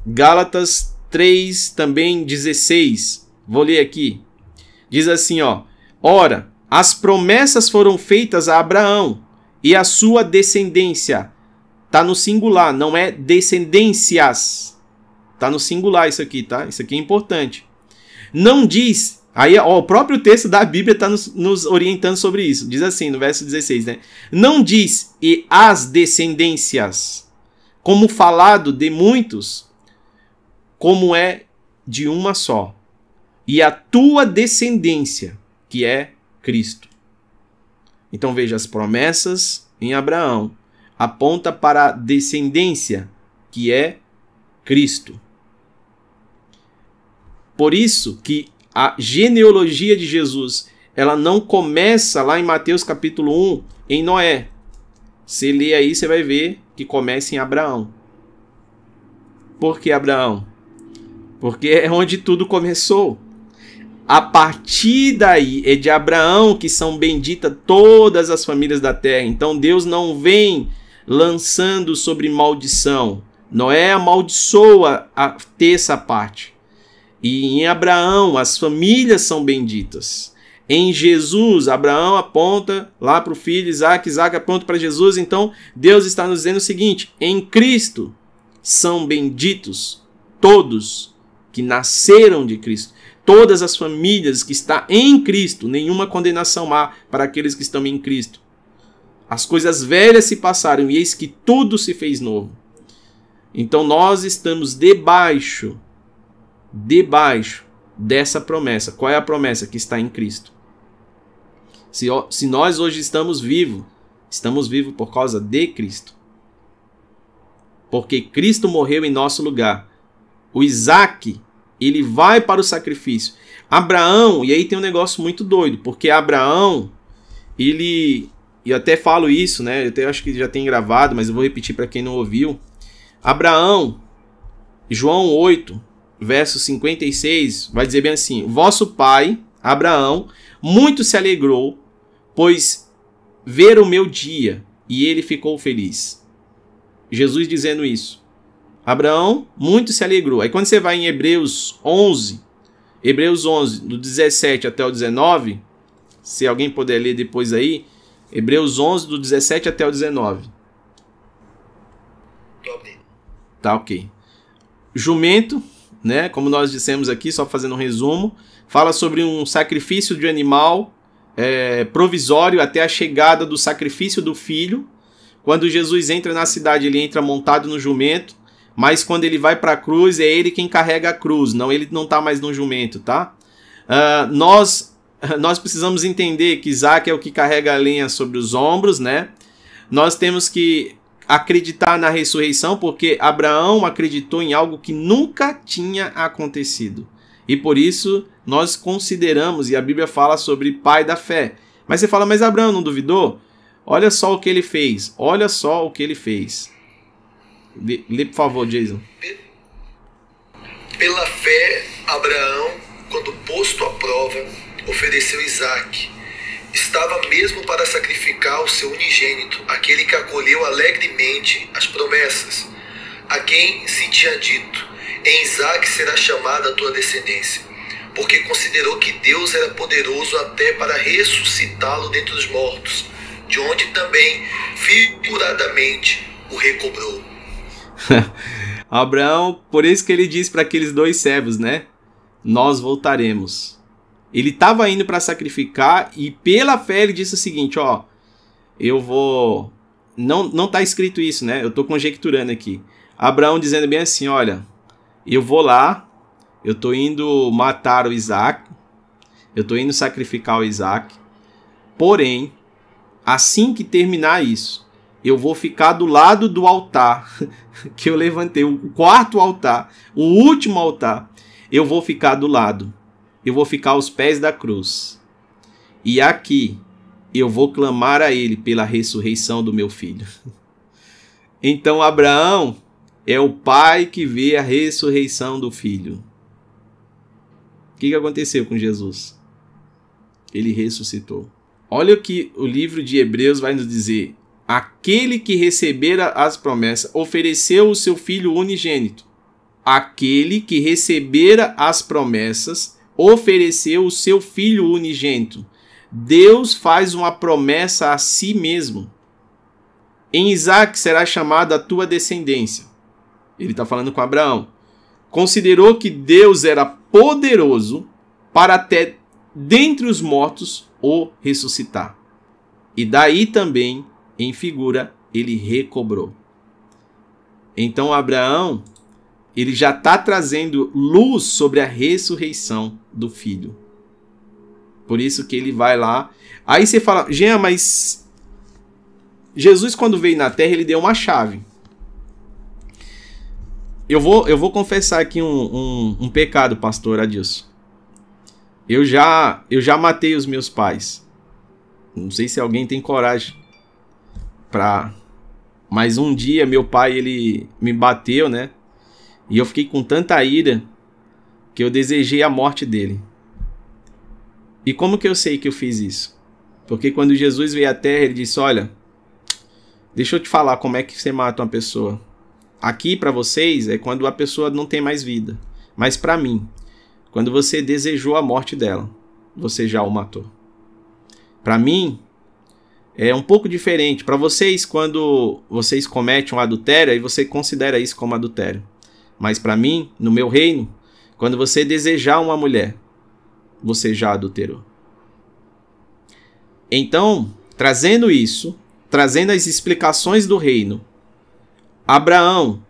Gálatas 3, também 16. Vou ler aqui. Diz assim, ó: Ora, as promessas foram feitas a Abraão e a sua descendência. Tá no singular, não é descendências Tá no singular isso aqui, tá? Isso aqui é importante. Não diz. Aí, ó, o próprio texto da Bíblia está nos, nos, orientando sobre isso. Diz assim, no verso 16, né? Não diz e as descendências, como falado de muitos, como é de uma só. E a tua descendência, que é Cristo. Então veja as promessas em Abraão aponta para a descendência, que é Cristo. Por isso que a genealogia de Jesus, ela não começa lá em Mateus capítulo 1 em Noé. Você lê aí, você vai ver que começa em Abraão. Por que Abraão? Porque é onde tudo começou. A partir daí é de Abraão que são benditas todas as famílias da terra. Então Deus não vem lançando sobre maldição. Noé amaldiçoa a terça parte. E em Abraão, as famílias são benditas. Em Jesus, Abraão aponta lá para o filho Isaac, Isaac aponta para Jesus. Então, Deus está nos dizendo o seguinte: em Cristo são benditos todos que nasceram de Cristo. Todas as famílias que estão em Cristo, nenhuma condenação há para aqueles que estão em Cristo. As coisas velhas se passaram e eis que tudo se fez novo. Então nós estamos debaixo debaixo dessa promessa. Qual é a promessa que está em Cristo? Se, se nós hoje estamos vivos, estamos vivos por causa de Cristo. Porque Cristo morreu em nosso lugar. O Isaac, ele vai para o sacrifício. Abraão, e aí tem um negócio muito doido, porque Abraão, ele. E eu até falo isso, né? Eu até acho que já tem gravado, mas eu vou repetir para quem não ouviu. Abraão, João 8, verso 56, vai dizer bem assim: Vosso pai, Abraão, muito se alegrou, pois ver o meu dia, e ele ficou feliz. Jesus dizendo isso. Abraão muito se alegrou. Aí quando você vai em Hebreus 11, Hebreus 11, do 17 até o 19, se alguém puder ler depois aí, Hebreus 11, do 17 até o 19. Tá ok. Jumento né? Como nós dissemos aqui, só fazendo um resumo, fala sobre um sacrifício de animal é, provisório até a chegada do sacrifício do filho. Quando Jesus entra na cidade, ele entra montado no jumento, mas quando ele vai para a cruz, é ele quem carrega a cruz, não ele não está mais no jumento, tá? Uh, nós nós precisamos entender que Isaac é o que carrega a lenha sobre os ombros, né? Nós temos que acreditar na ressurreição, porque Abraão acreditou em algo que nunca tinha acontecido. E por isso nós consideramos, e a Bíblia fala sobre pai da fé. Mas você fala, mas Abraão não duvidou? Olha só o que ele fez. Olha só o que ele fez. Lê, por favor, Jason. Pela fé, Abraão, quando posto à prova, ofereceu Isaac. Estava mesmo para sacrificar o seu unigênito, aquele que acolheu alegremente as promessas, a quem se tinha dito: Em Isaac será chamada a tua descendência, porque considerou que Deus era poderoso até para ressuscitá-lo dentre os mortos, de onde também, figuradamente, o recobrou. Abraão, por isso que ele diz para aqueles dois servos, né? Nós voltaremos. Ele estava indo para sacrificar e pela fé ele disse o seguinte, ó, eu vou não não tá escrito isso, né? Eu tô conjecturando aqui. Abraão dizendo bem assim, olha, eu vou lá, eu tô indo matar o Isaac, eu tô indo sacrificar o Isaac, porém, assim que terminar isso, eu vou ficar do lado do altar que eu levantei, o quarto altar, o último altar, eu vou ficar do lado. Eu vou ficar aos pés da cruz. E aqui eu vou clamar a ele pela ressurreição do meu filho. Então Abraão é o pai que vê a ressurreição do filho. O que aconteceu com Jesus? Ele ressuscitou. Olha o que o livro de Hebreus vai nos dizer aquele que recebera as promessas ofereceu o seu filho unigênito. Aquele que recebera as promessas ofereceu o seu filho unigênito. Deus faz uma promessa a si mesmo. Em Isaac será chamada a tua descendência. Ele está falando com Abraão. Considerou que Deus era poderoso para até dentre os mortos o ressuscitar. E daí também em figura, ele recobrou. Então Abraão, ele já está trazendo luz sobre a ressurreição do filho. Por isso que ele vai lá. Aí você fala, Jean, mas Jesus quando veio na Terra ele deu uma chave. Eu vou, eu vou confessar aqui um, um, um pecado, pastor Adilson. Eu já, eu já matei os meus pais. Não sei se alguém tem coragem pra. Mas um dia meu pai ele me bateu, né? E eu fiquei com tanta ira que eu desejei a morte dele. E como que eu sei que eu fiz isso? Porque quando Jesus veio à terra, ele disse: Olha, deixa eu te falar como é que você mata uma pessoa. Aqui para vocês é quando a pessoa não tem mais vida. Mas para mim, quando você desejou a morte dela, você já o matou. Para mim, é um pouco diferente. Para vocês, quando vocês cometem um adultério, aí você considera isso como adultério. Mas para mim, no meu reino, quando você desejar uma mulher, você já adulterou. Então, trazendo isso, trazendo as explicações do reino, Abraão,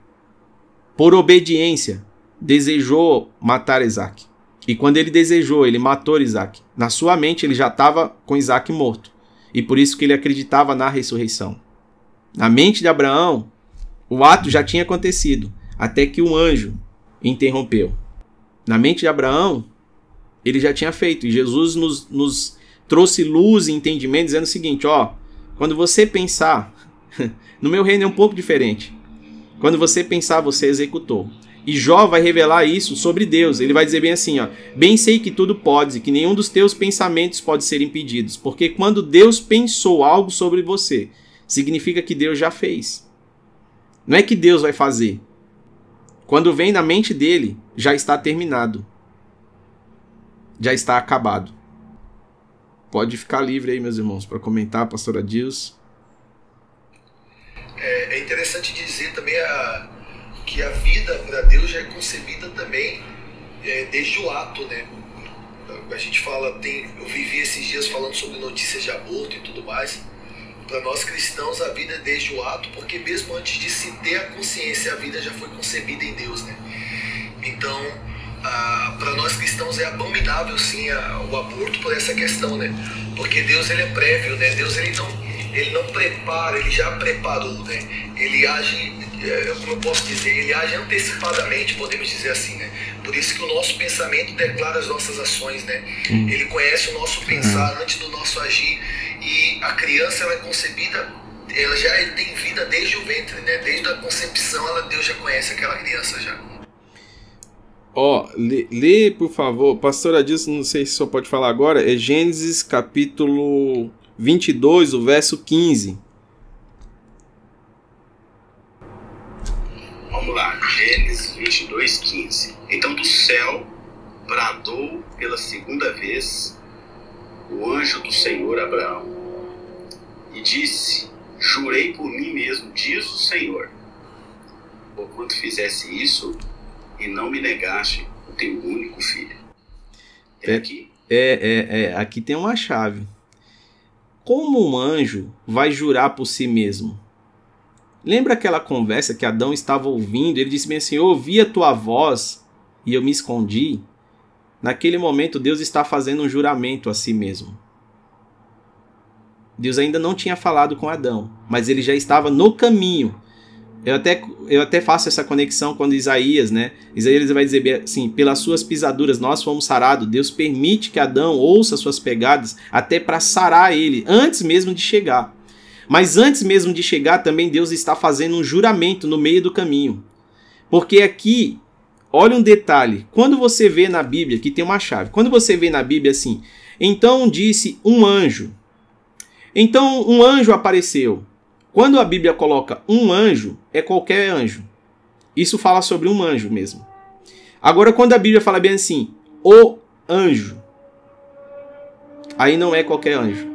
por obediência, desejou matar Isaac. E quando ele desejou, ele matou Isaac. Na sua mente, ele já estava com Isaac morto e por isso que ele acreditava na ressurreição. Na mente de Abraão, o ato já tinha acontecido, até que um anjo interrompeu. Na mente de Abraão, ele já tinha feito, e Jesus nos, nos trouxe luz e entendimento, dizendo o seguinte: ó, quando você pensar, no meu reino é um pouco diferente. Quando você pensar, você executou. E Jó vai revelar isso sobre Deus. Ele vai dizer bem assim, ó: "Bem sei que tudo podes e que nenhum dos teus pensamentos pode ser impedidos, porque quando Deus pensou algo sobre você, significa que Deus já fez. Não é que Deus vai fazer. Quando vem na mente dele, já está terminado. Já está acabado. Pode ficar livre aí, meus irmãos, para comentar, pastora Dias. É, é interessante dizer também a que a vida para Deus já é concebida também é, desde o ato, né? A gente fala, tem, eu vivi esses dias falando sobre notícias de aborto e tudo mais. Para nós cristãos, a vida é desde o ato, porque mesmo antes de se ter a consciência, a vida já foi concebida em Deus, né? Então, para nós cristãos é abominável sim a, o aborto por essa questão, né? Porque Deus ele é prévio, né? Deus ele não ele não prepara, ele já preparou, né? Ele age é, como eu posso dizer, ele age antecipadamente, podemos dizer assim, né? Por isso que o nosso pensamento declara as nossas ações, né? Hum. Ele conhece o nosso pensar hum. antes do nosso agir e a criança ela é concebida, ela já tem vida desde o ventre, né? Desde a concepção, ela Deus já conhece aquela criança já. Ó, oh, lê, lê, por favor, pastor Adilson, não sei se só pode falar agora, é Gênesis capítulo 22, o verso 15. Vamos lá, Gênesis 22, 15. Então do céu bradou pela segunda vez o anjo do Senhor Abraão e disse: Jurei por mim mesmo, diz o Senhor, porquanto fizesse isso e não me negaste o teu único filho. É, aqui. É, é, é, aqui tem uma chave. Como um anjo vai jurar por si mesmo? Lembra aquela conversa que Adão estava ouvindo? Ele disse bem assim: Eu ouvi a tua voz e eu me escondi. Naquele momento, Deus está fazendo um juramento a si mesmo. Deus ainda não tinha falado com Adão, mas ele já estava no caminho eu até, eu até faço essa conexão quando Isaías, né? Isaías vai dizer assim: pelas suas pisaduras nós fomos sarados. Deus permite que Adão ouça suas pegadas até para sarar ele, antes mesmo de chegar. Mas antes mesmo de chegar, também Deus está fazendo um juramento no meio do caminho. Porque aqui, olha um detalhe: quando você vê na Bíblia, que tem uma chave, quando você vê na Bíblia assim, então disse um anjo. Então um anjo apareceu. Quando a Bíblia coloca um anjo, é qualquer anjo. Isso fala sobre um anjo mesmo. Agora, quando a Bíblia fala bem assim, o anjo, aí não é qualquer anjo.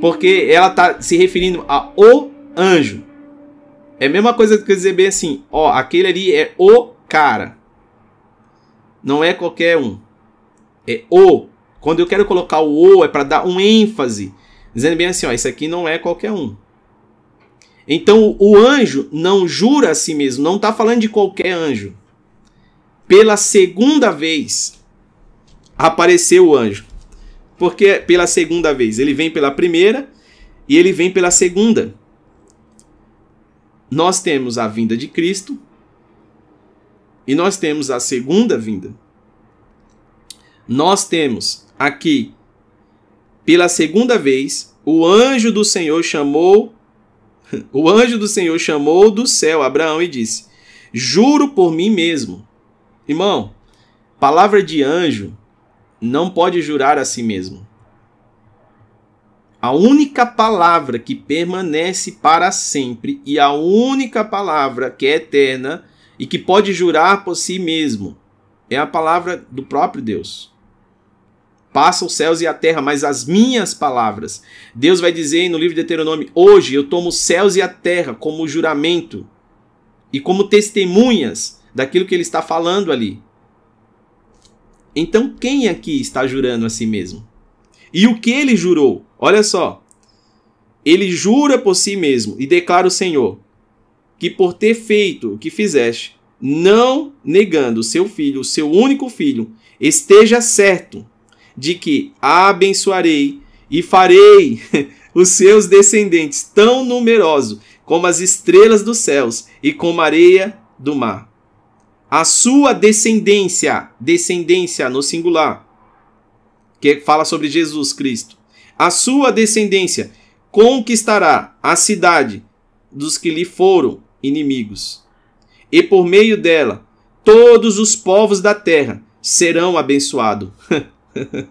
Porque ela está se referindo a o anjo. É a mesma coisa que dizer bem assim, ó, aquele ali é o cara. Não é qualquer um. É o. Quando eu quero colocar o o, é para dar um ênfase dizendo bem assim: ó, isso aqui não é qualquer um. Então o anjo não jura a si mesmo, não está falando de qualquer anjo. Pela segunda vez apareceu o anjo. Porque pela segunda vez, ele vem pela primeira e ele vem pela segunda. Nós temos a vinda de Cristo e nós temos a segunda vinda. Nós temos aqui pela segunda vez, o anjo do Senhor chamou o anjo do Senhor chamou do céu Abraão e disse: Juro por mim mesmo. Irmão, palavra de anjo não pode jurar a si mesmo. A única palavra que permanece para sempre e a única palavra que é eterna e que pode jurar por si mesmo é a palavra do próprio Deus. Passa os céus e a terra, mas as minhas palavras. Deus vai dizer no livro de Deuteronômio: Hoje eu tomo os céus e a terra como juramento e como testemunhas daquilo que ele está falando ali. Então, quem aqui está jurando a si mesmo? E o que ele jurou? Olha só. Ele jura por si mesmo e declara o Senhor que por ter feito o que fizeste, não negando seu filho, o seu único filho, esteja certo de que abençoarei e farei os seus descendentes tão numerosos como as estrelas dos céus e como a areia do mar. A sua descendência, descendência no singular, que fala sobre Jesus Cristo. A sua descendência conquistará a cidade dos que lhe foram inimigos. E por meio dela, todos os povos da terra serão abençoados.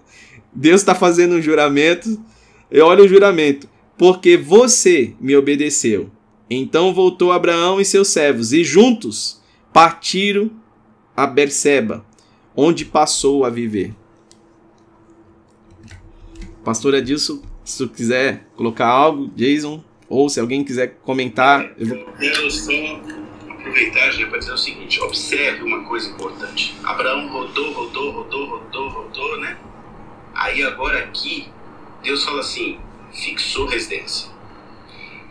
Deus está fazendo um juramento. E olha o juramento. Porque você me obedeceu. Então voltou Abraão e seus servos, e juntos partiram a Berseba, onde passou a viver. Pastor Adilson, se tu quiser colocar algo, Jason, ou se alguém quiser comentar. Eu, vou... eu quero só aproveitar já para dizer o seguinte: observe uma coisa importante. Abraão rodou, rodou, rodou, rodou, rodou, né? Aí agora aqui, Deus fala assim, fixou residência.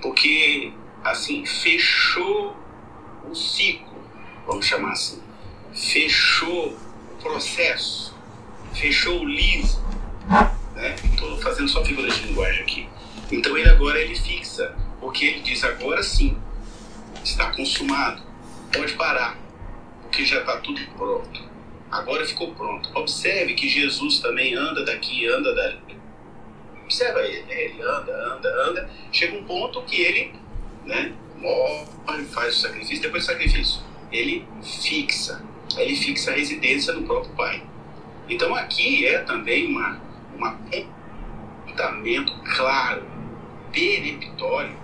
Porque, assim, fechou o ciclo, vamos chamar assim. Fechou o processo, fechou o livro. Né? Estou fazendo só figura de linguagem aqui. Então ele agora ele fixa, porque ele diz agora sim, está consumado. Pode parar, porque já está tudo pronto. Agora ficou pronto. Observe que Jesus também anda daqui, anda dali. Observa ele, né? ele anda, anda, anda. Chega um ponto que ele né, morre, faz o sacrifício, depois do sacrifício. Ele fixa. Ele fixa a residência do próprio Pai. Então aqui é também uma, uma apontamento claro, peremptório,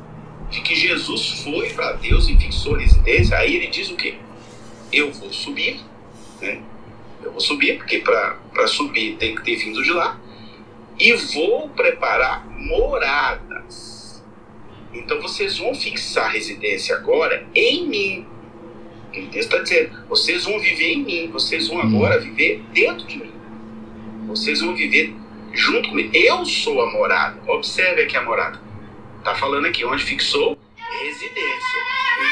de que Jesus foi para Deus e fixou residência. Aí ele diz o quê? Eu vou subir, né? Eu vou subir, porque para subir tem que ter vindo de lá. E vou preparar moradas. Então vocês vão fixar residência agora em mim. O texto está dizendo: vocês vão viver em mim, vocês vão agora viver dentro de mim. Vocês vão viver junto comigo. Eu sou a morada. Observe aqui a morada. Está falando aqui onde fixou residência.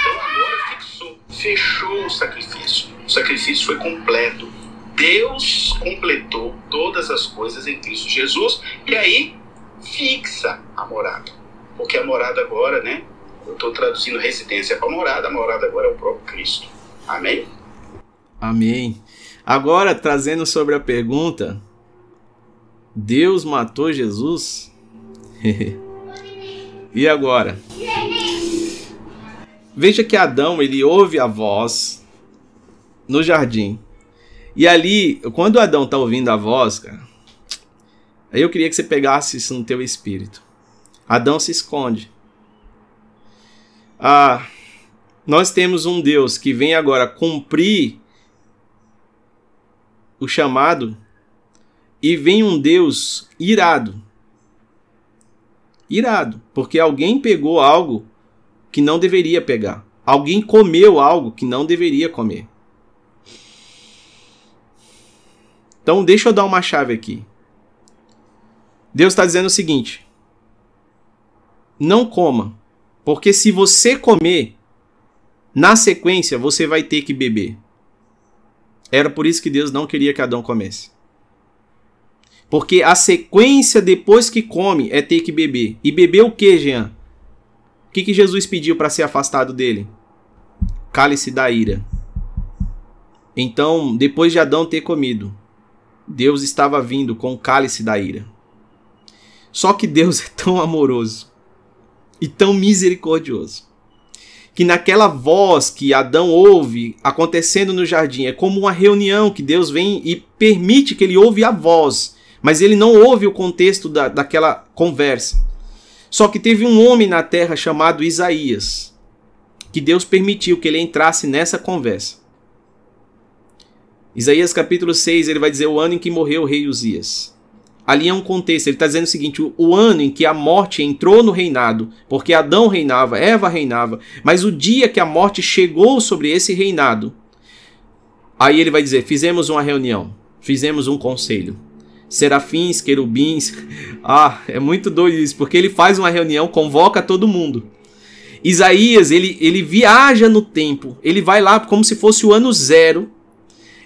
Então agora fixou, fechou o sacrifício. O sacrifício foi completo. Deus completou todas as coisas em Cristo Jesus e aí fixa a morada. Porque a morada agora, né? Eu estou traduzindo residência para morada, a morada agora é o próprio Cristo. Amém? Amém. Agora, trazendo sobre a pergunta, Deus matou Jesus? e agora? Veja que Adão ele ouve a voz no jardim e ali, quando Adão tá ouvindo a voz, cara, aí eu queria que você pegasse isso no teu espírito. Adão se esconde. Ah, nós temos um Deus que vem agora cumprir o chamado e vem um Deus irado. Irado, porque alguém pegou algo que não deveria pegar. Alguém comeu algo que não deveria comer. Então, deixa eu dar uma chave aqui. Deus está dizendo o seguinte: não coma, porque se você comer, na sequência você vai ter que beber. Era por isso que Deus não queria que Adão comesse. Porque a sequência depois que come é ter que beber. E beber o que, Jean? O que, que Jesus pediu para ser afastado dele? Cálice da ira. Então, depois de Adão ter comido, Deus estava vindo com o cálice da ira. Só que Deus é tão amoroso e tão misericordioso que naquela voz que Adão ouve acontecendo no jardim é como uma reunião que Deus vem e permite que ele ouve a voz, mas ele não ouve o contexto da, daquela conversa. Só que teve um homem na terra chamado Isaías que Deus permitiu que ele entrasse nessa conversa. Isaías capítulo 6, ele vai dizer o ano em que morreu o rei Uzias. Ali é um contexto, ele está dizendo o seguinte: o, o, ano em que a morte entrou no reinado, porque Adão reinava, Eva reinava, mas o dia que a morte chegou sobre esse reinado, aí ele vai dizer: fizemos uma reunião, fizemos um conselho. Serafins, querubins, ah, é muito doido isso, porque ele faz uma reunião, convoca todo mundo. Isaías, ele, ele viaja no tempo, ele vai lá como se fosse o ano zero,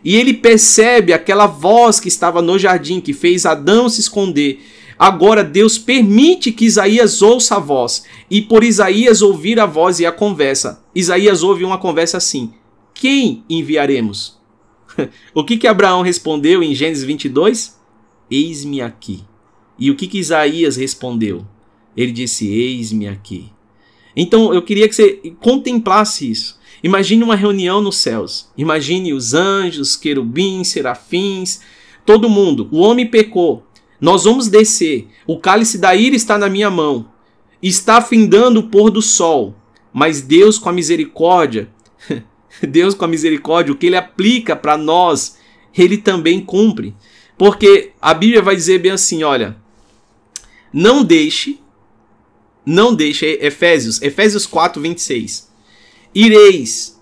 e ele percebe aquela voz que estava no jardim, que fez Adão se esconder. Agora Deus permite que Isaías ouça a voz. E por Isaías ouvir a voz e a conversa, Isaías ouve uma conversa assim: Quem enviaremos? o que, que Abraão respondeu em Gênesis 22? Eis-me aqui. E o que, que Isaías respondeu? Ele disse: Eis-me aqui. Então eu queria que você contemplasse isso. Imagine uma reunião nos céus. Imagine os anjos, querubins, serafins, todo mundo. O homem pecou. Nós vamos descer. O cálice da ira está na minha mão. Está findando o pôr do sol. Mas Deus, com a misericórdia, Deus, com a misericórdia, o que ele aplica para nós, ele também cumpre. Porque a Bíblia vai dizer bem assim: olha, não deixe, não deixe, Efésios, Efésios 4, 26 ireis.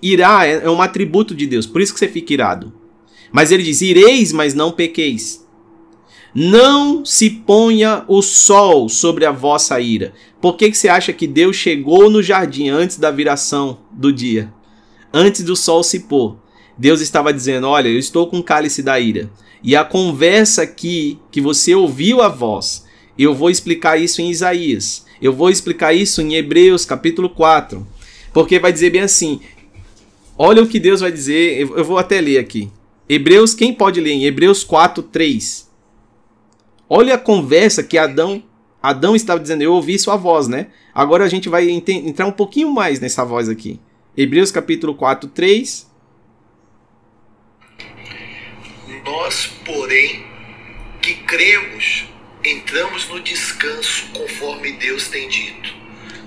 Irá é, é um atributo de Deus, por isso que você fica irado. Mas ele diz: ireis, mas não pequeis. Não se ponha o sol sobre a vossa ira. Por que, que você acha que Deus chegou no jardim antes da viração do dia? Antes do sol se pôr. Deus estava dizendo: Olha, eu estou com o cálice da ira. E a conversa aqui, que você ouviu a voz, eu vou explicar isso em Isaías. Eu vou explicar isso em Hebreus capítulo 4. Porque vai dizer bem assim: olha o que Deus vai dizer, eu vou até ler aqui. Hebreus, quem pode ler em Hebreus 4, 3? Olha a conversa que Adão Adão estava dizendo, eu ouvi sua voz, né? Agora a gente vai entrar um pouquinho mais nessa voz aqui. Hebreus capítulo 4, 3. Nós, porém, que cremos, entramos no descanso conforme Deus tem dito.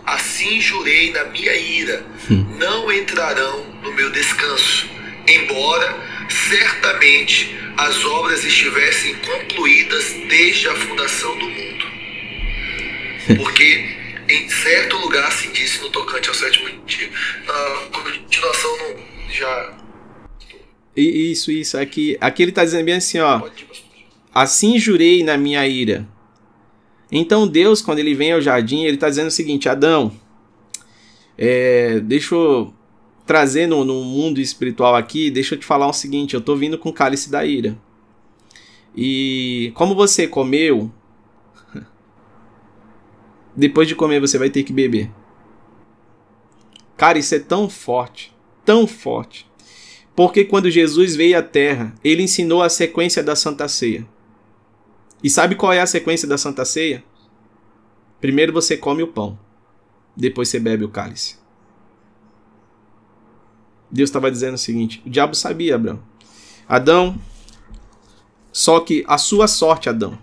Assim jurei na minha ira, hum. não entrarão no meu descanso, embora certamente as obras estivessem concluídas desde a fundação do mundo. Porque em certo lugar se disse no tocante ao sétimo dia. A continuação não, já. Isso, isso. Aqui, aqui ele está dizendo bem assim, ó. Assim jurei na minha ira. Então Deus, quando ele vem ao jardim, ele está dizendo o seguinte: Adão, é, deixa eu trazer no, no, mundo espiritual aqui, deixa eu te falar o seguinte: eu estou vindo com o cálice da ira. E como você comeu depois de comer você vai ter que beber. Cara, isso é tão forte, tão forte. Porque quando Jesus veio à Terra, ele ensinou a sequência da Santa Ceia. E sabe qual é a sequência da Santa Ceia? Primeiro você come o pão, depois você bebe o cálice. Deus estava dizendo o seguinte: o diabo sabia, Abraão. Adão, só que a sua sorte, Adão,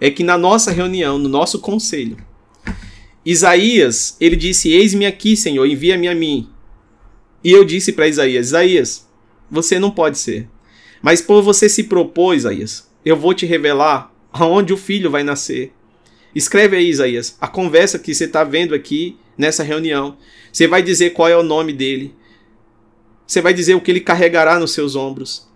é que na nossa reunião, no nosso conselho, Isaías, ele disse: Eis-me aqui, Senhor, envia-me a mim. E eu disse para Isaías: Isaías, você não pode ser. Mas por você se propor, Isaías, eu vou te revelar aonde o filho vai nascer. Escreve aí, Isaías, a conversa que você está vendo aqui nessa reunião. Você vai dizer qual é o nome dele. Você vai dizer o que ele carregará nos seus ombros.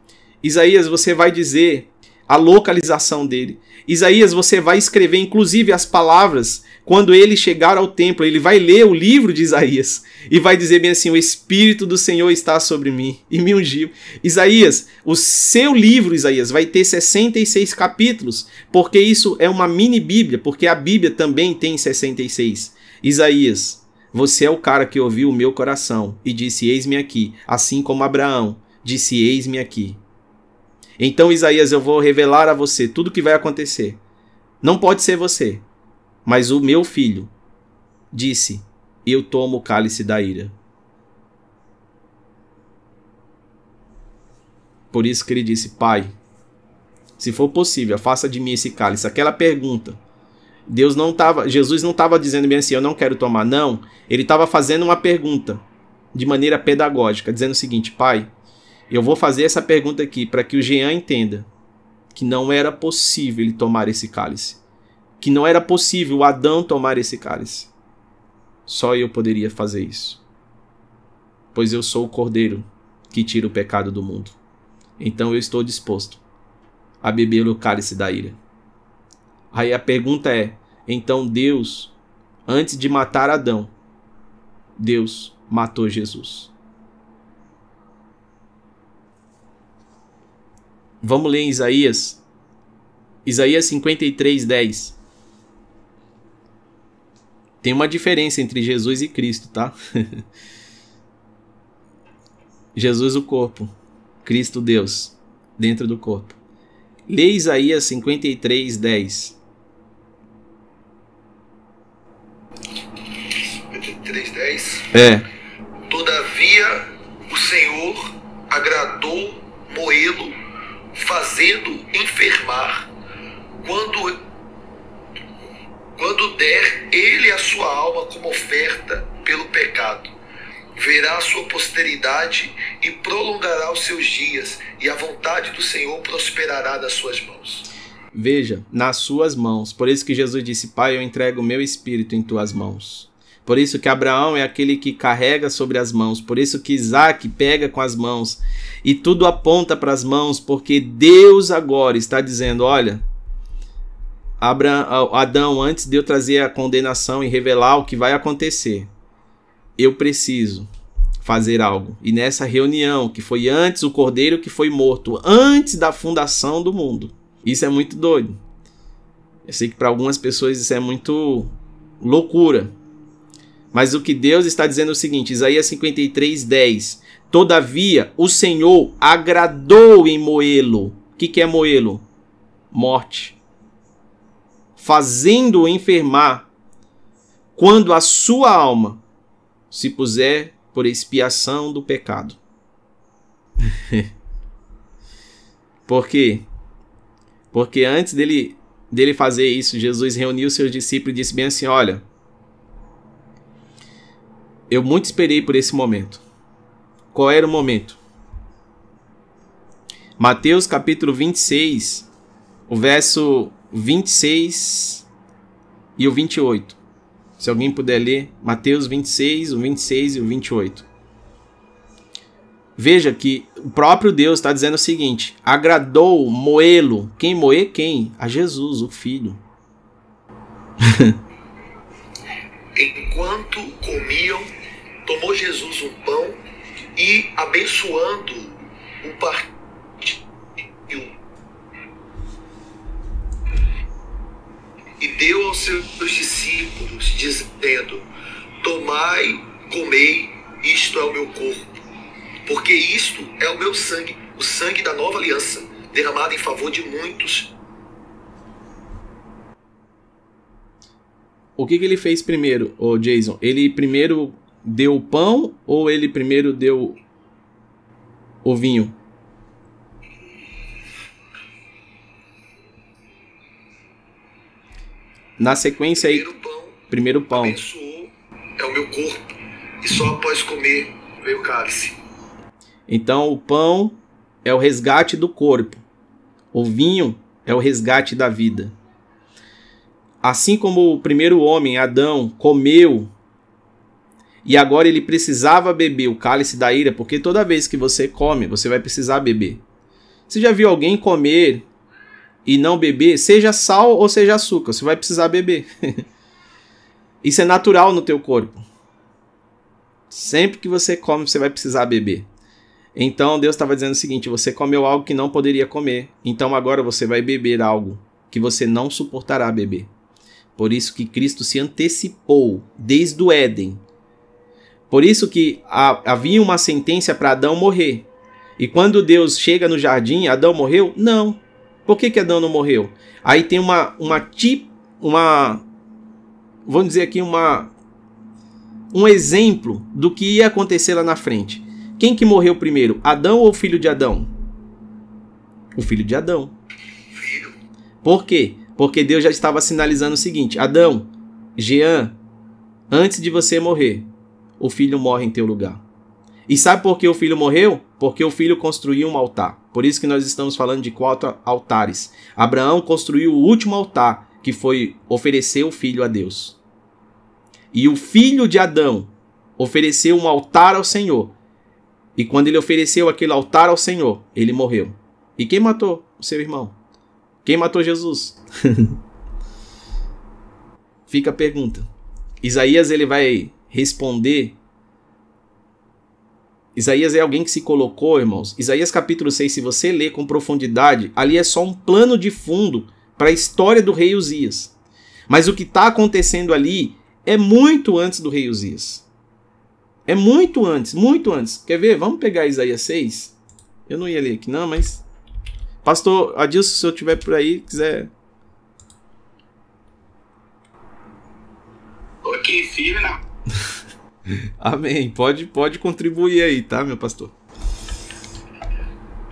Isaías, você vai dizer a localização dele. Isaías, você vai escrever inclusive as palavras quando ele chegar ao templo, ele vai ler o livro de Isaías e vai dizer bem assim: O Espírito do Senhor está sobre mim e me ungiu. Isaías, o seu livro, Isaías, vai ter 66 capítulos, porque isso é uma mini Bíblia, porque a Bíblia também tem 66. Isaías, você é o cara que ouviu o meu coração e disse: Eis-me aqui, assim como Abraão disse: Eis-me aqui. Então, Isaías, eu vou revelar a você tudo o que vai acontecer. Não pode ser você, mas o meu filho disse: Eu tomo o cálice da ira. Por isso que ele disse: Pai, se for possível, faça de mim esse cálice. Aquela pergunta. Deus não estava, Jesus não estava dizendo bem assim, eu não quero tomar, não. Ele estava fazendo uma pergunta de maneira pedagógica, dizendo o seguinte: Pai, eu vou fazer essa pergunta aqui para que o Jean entenda que não era possível ele tomar esse cálice. Que não era possível Adão tomar esse cálice. Só eu poderia fazer isso. Pois eu sou o cordeiro que tira o pecado do mundo. Então eu estou disposto a beber o cálice da ira. Aí a pergunta é: então Deus, antes de matar Adão, Deus matou Jesus. Vamos ler em Isaías. Isaías 53, 10. Tem uma diferença entre Jesus e Cristo, tá? Jesus, o corpo. Cristo, Deus, dentro do corpo. Lê Isaías 53, 10. 53, 10? É. Todavia o Senhor agradou moê-lo fazendo enfermar, quando, quando der ele a sua alma como oferta pelo pecado. Verá a sua posteridade e prolongará os seus dias, e a vontade do Senhor prosperará das suas mãos. Veja, nas suas mãos. Por isso que Jesus disse: Pai, eu entrego o meu espírito em tuas mãos. Por isso que Abraão é aquele que carrega sobre as mãos. Por isso que Isaac pega com as mãos. E tudo aponta para as mãos, porque Deus agora está dizendo: olha, Abraão, Adão, antes de eu trazer a condenação e revelar o que vai acontecer, eu preciso fazer algo. E nessa reunião, que foi antes o cordeiro que foi morto, antes da fundação do mundo. Isso é muito doido. Eu sei que para algumas pessoas isso é muito loucura. Mas o que Deus está dizendo é o seguinte, Isaías 53, 10. Todavia, o Senhor agradou em moê-lo. O que, que é moê-lo? Morte. Fazendo-o enfermar, quando a sua alma se puser por expiação do pecado. por quê? Porque antes dele, dele fazer isso, Jesus reuniu seus discípulos e disse bem assim: Olha, eu muito esperei por esse momento. Qual era o momento? Mateus capítulo 26, o verso 26 e o 28. Se alguém puder ler, Mateus 26, o 26 e o 28. Veja que o próprio Deus está dizendo o seguinte: agradou moê-lo. Quem moer? Quem? A Jesus, o Filho. Enquanto comiam, tomou Jesus um pão e, abençoando, o partiu. E deu aos seus discípulos, dizendo: Tomai, comei, isto é o meu corpo porque isto é o meu sangue, o sangue da nova aliança, derramado em favor de muitos. O que, que ele fez primeiro, o Jason? Ele primeiro deu o pão ou ele primeiro deu o vinho? Na sequência aí, primeiro pão, primeiro pão. Abençoou, é o meu corpo, e só após comer veio o cálice. Então, o pão é o resgate do corpo, o vinho é o resgate da vida. Assim como o primeiro homem, Adão, comeu e agora ele precisava beber o cálice da ira, porque toda vez que você come, você vai precisar beber. Você já viu alguém comer e não beber, seja sal ou seja açúcar, você vai precisar beber. Isso é natural no teu corpo. Sempre que você come, você vai precisar beber. Então Deus estava dizendo o seguinte: você comeu algo que não poderia comer, então agora você vai beber algo que você não suportará beber. Por isso que Cristo se antecipou desde o Éden. Por isso que havia uma sentença para Adão morrer. E quando Deus chega no jardim, Adão morreu? Não. Por que, que Adão não morreu? Aí tem uma uma tip, uma vamos dizer aqui uma um exemplo do que ia acontecer lá na frente. Quem que morreu primeiro, Adão ou o filho de Adão? O filho de Adão. Por quê? Porque Deus já estava sinalizando o seguinte: Adão, Jean, antes de você morrer, o filho morre em teu lugar. E sabe por que o filho morreu? Porque o filho construiu um altar. Por isso que nós estamos falando de quatro altares. Abraão construiu o último altar, que foi oferecer o filho a Deus. E o filho de Adão ofereceu um altar ao Senhor, e quando ele ofereceu aquele altar ao Senhor, ele morreu. E quem matou o seu irmão? Quem matou Jesus? Fica a pergunta. Isaías ele vai responder. Isaías é alguém que se colocou, irmãos. Isaías capítulo 6, se você ler com profundidade, ali é só um plano de fundo para a história do rei Uzias. Mas o que está acontecendo ali é muito antes do rei Uzias. É muito antes, muito antes. Quer ver? Vamos pegar Isaías 6. Eu não ia ler aqui não, mas... Pastor Adilson, se eu tiver por aí, quiser... Ok, firme não. Amém. Pode, pode contribuir aí, tá, meu pastor?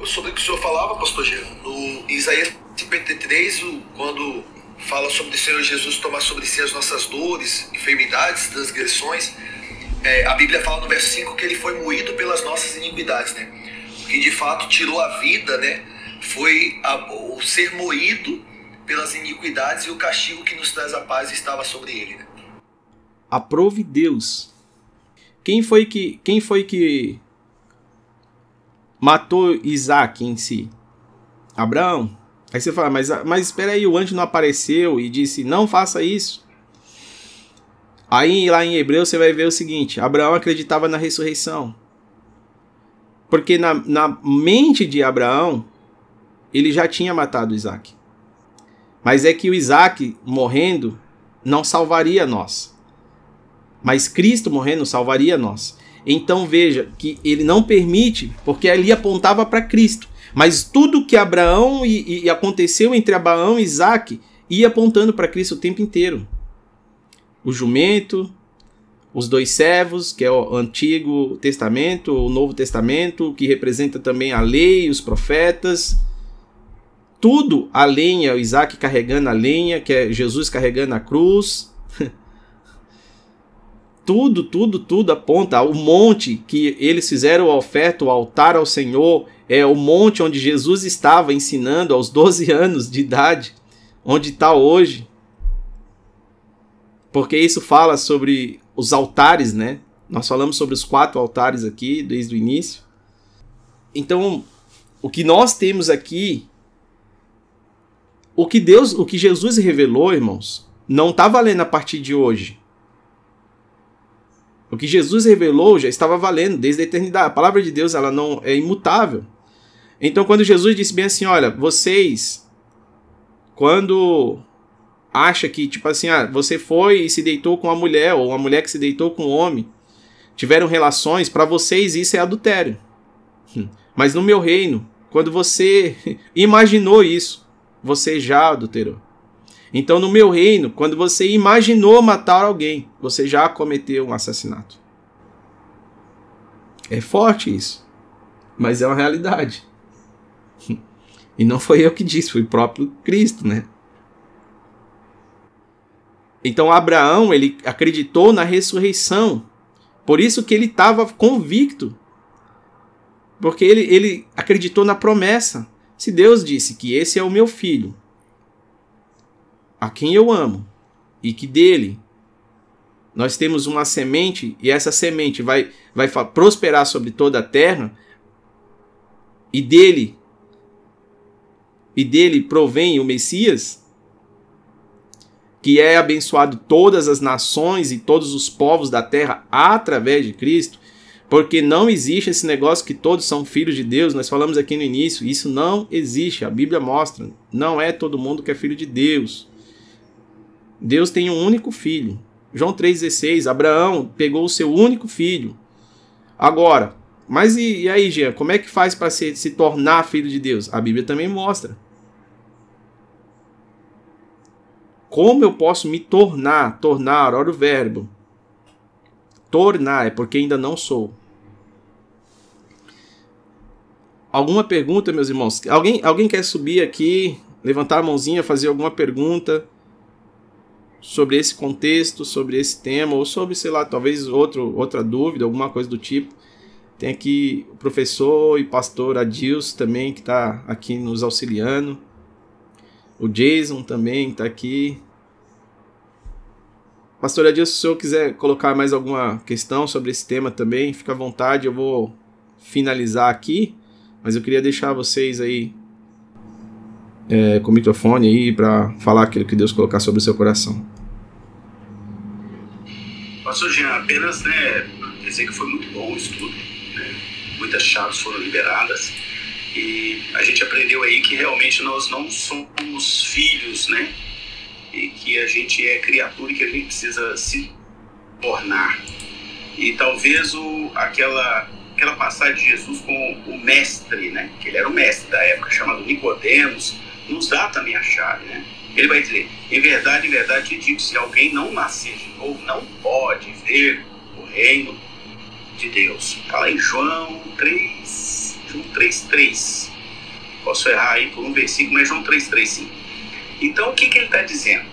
Sobre o que o senhor falava, pastor Jean, no Isaías 53, quando fala sobre o Senhor Jesus tomar sobre si as nossas dores, enfermidades, transgressões é, a Bíblia fala no verso 5 que ele foi moído pelas nossas iniquidades, né? Que de fato tirou a vida, né? Foi a, o ser moído pelas iniquidades e o castigo que nos traz a paz estava sobre ele, né? Aprove Deus. Quem foi que quem foi que matou Isaac em si? Abraão. Aí você fala, mas, mas espera aí, o anjo não apareceu e disse, não faça isso. Aí lá em Hebreu você vai ver o seguinte: Abraão acreditava na ressurreição. Porque na, na mente de Abraão, ele já tinha matado Isaac. Mas é que o Isaac morrendo não salvaria nós. Mas Cristo morrendo salvaria nós. Então veja que ele não permite, porque ali apontava para Cristo. Mas tudo que Abraão e, e, aconteceu entre Abraão e Isaac ia apontando para Cristo o tempo inteiro. O jumento, os dois servos, que é o Antigo Testamento, o Novo Testamento, que representa também a lei, os profetas. Tudo a lenha, o Isaac carregando a lenha, que é Jesus carregando a cruz. Tudo, tudo, tudo aponta o monte que eles fizeram a oferta, o altar ao Senhor, é o monte onde Jesus estava ensinando aos 12 anos de idade, onde está hoje. Porque isso fala sobre os altares, né? Nós falamos sobre os quatro altares aqui desde o início. Então, o que nós temos aqui, o que Deus, o que Jesus revelou, irmãos, não está valendo a partir de hoje. O que Jesus revelou já estava valendo desde a eternidade. A palavra de Deus ela não é imutável. Então, quando Jesus disse bem assim, olha, vocês, quando acha que, tipo assim, ah, você foi e se deitou com uma mulher, ou uma mulher que se deitou com um homem, tiveram relações, para vocês isso é adultério. Hum. Mas no meu reino, quando você imaginou isso, você já adulterou. Então, no meu reino, quando você imaginou matar alguém, você já cometeu um assassinato. É forte isso, mas é uma realidade. E não foi eu que disse, foi o próprio Cristo, né? Então Abraão, ele acreditou na ressurreição. Por isso que ele estava convicto. Porque ele, ele acreditou na promessa. Se Deus disse que esse é o meu filho, a quem eu amo, e que dele nós temos uma semente, e essa semente vai, vai prosperar sobre toda a terra, e dele e dele provém o Messias, que é abençoado todas as nações e todos os povos da terra através de Cristo, porque não existe esse negócio que todos são filhos de Deus, nós falamos aqui no início, isso não existe, a Bíblia mostra, não é todo mundo que é filho de Deus. Deus tem um único filho. João 3,16, Abraão pegou o seu único filho. Agora, mas e, e aí, Jean, como é que faz para se, se tornar filho de Deus? A Bíblia também mostra. Como eu posso me tornar? Tornar, olha o verbo. Tornar é porque ainda não sou. Alguma pergunta, meus irmãos? Alguém, alguém quer subir aqui, levantar a mãozinha, fazer alguma pergunta sobre esse contexto, sobre esse tema, ou sobre, sei lá, talvez outro, outra dúvida, alguma coisa do tipo? Tem aqui o professor e pastor Adilson também, que está aqui nos auxiliando. O Jason também está aqui. Pastor Adilson, se o senhor quiser colocar mais alguma questão sobre esse tema também, fica à vontade, eu vou finalizar aqui, mas eu queria deixar vocês aí é, com o microfone aí para falar aquilo que Deus colocar sobre o seu coração. Pastor Jean, apenas né, dizer que foi muito bom o estudo, né? muitas chaves foram liberadas e a gente aprendeu aí que realmente nós não somos filhos, né? E que a gente é criatura e que a gente precisa se tornar. E talvez o, aquela, aquela passagem de Jesus com o mestre, né? Que ele era o mestre da época, chamado Nicodemos, nos dá também a chave, né? Ele vai dizer, em verdade, em verdade te digo, se alguém não nascer de novo, não pode ver o reino de Deus. Está lá em João 3, João 3,3. Posso errar aí por um versículo, mas João 3,3 sim. Então o que, que ele está dizendo?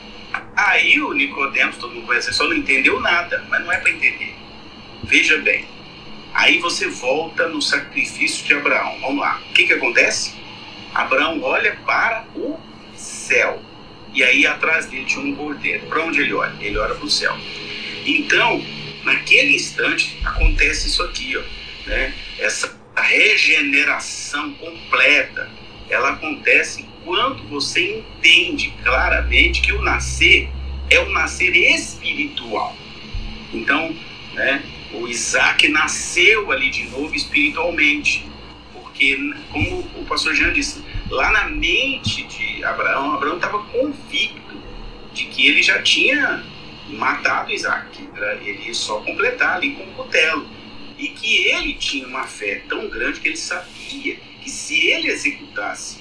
Aí o Nicodemos, todo mundo conhece, só não entendeu nada, mas não é para entender. Veja bem. Aí você volta no sacrifício de Abraão. Vamos lá. O que, que acontece? Abraão olha para o céu. E aí atrás dele tinha um cordeiro. Para onde ele olha? Ele olha para o céu. Então, naquele instante, acontece isso aqui, ó, né? Essa regeneração completa, ela acontece quando você entende claramente que o nascer é um nascer espiritual. Então, né, o Isaac nasceu ali de novo espiritualmente, porque, como o pastor Jean disse, lá na mente de Abraão, Abraão estava convicto de que ele já tinha matado Isaac, para ele só completar ali com o cutelo. E que ele tinha uma fé tão grande que ele sabia que se ele executasse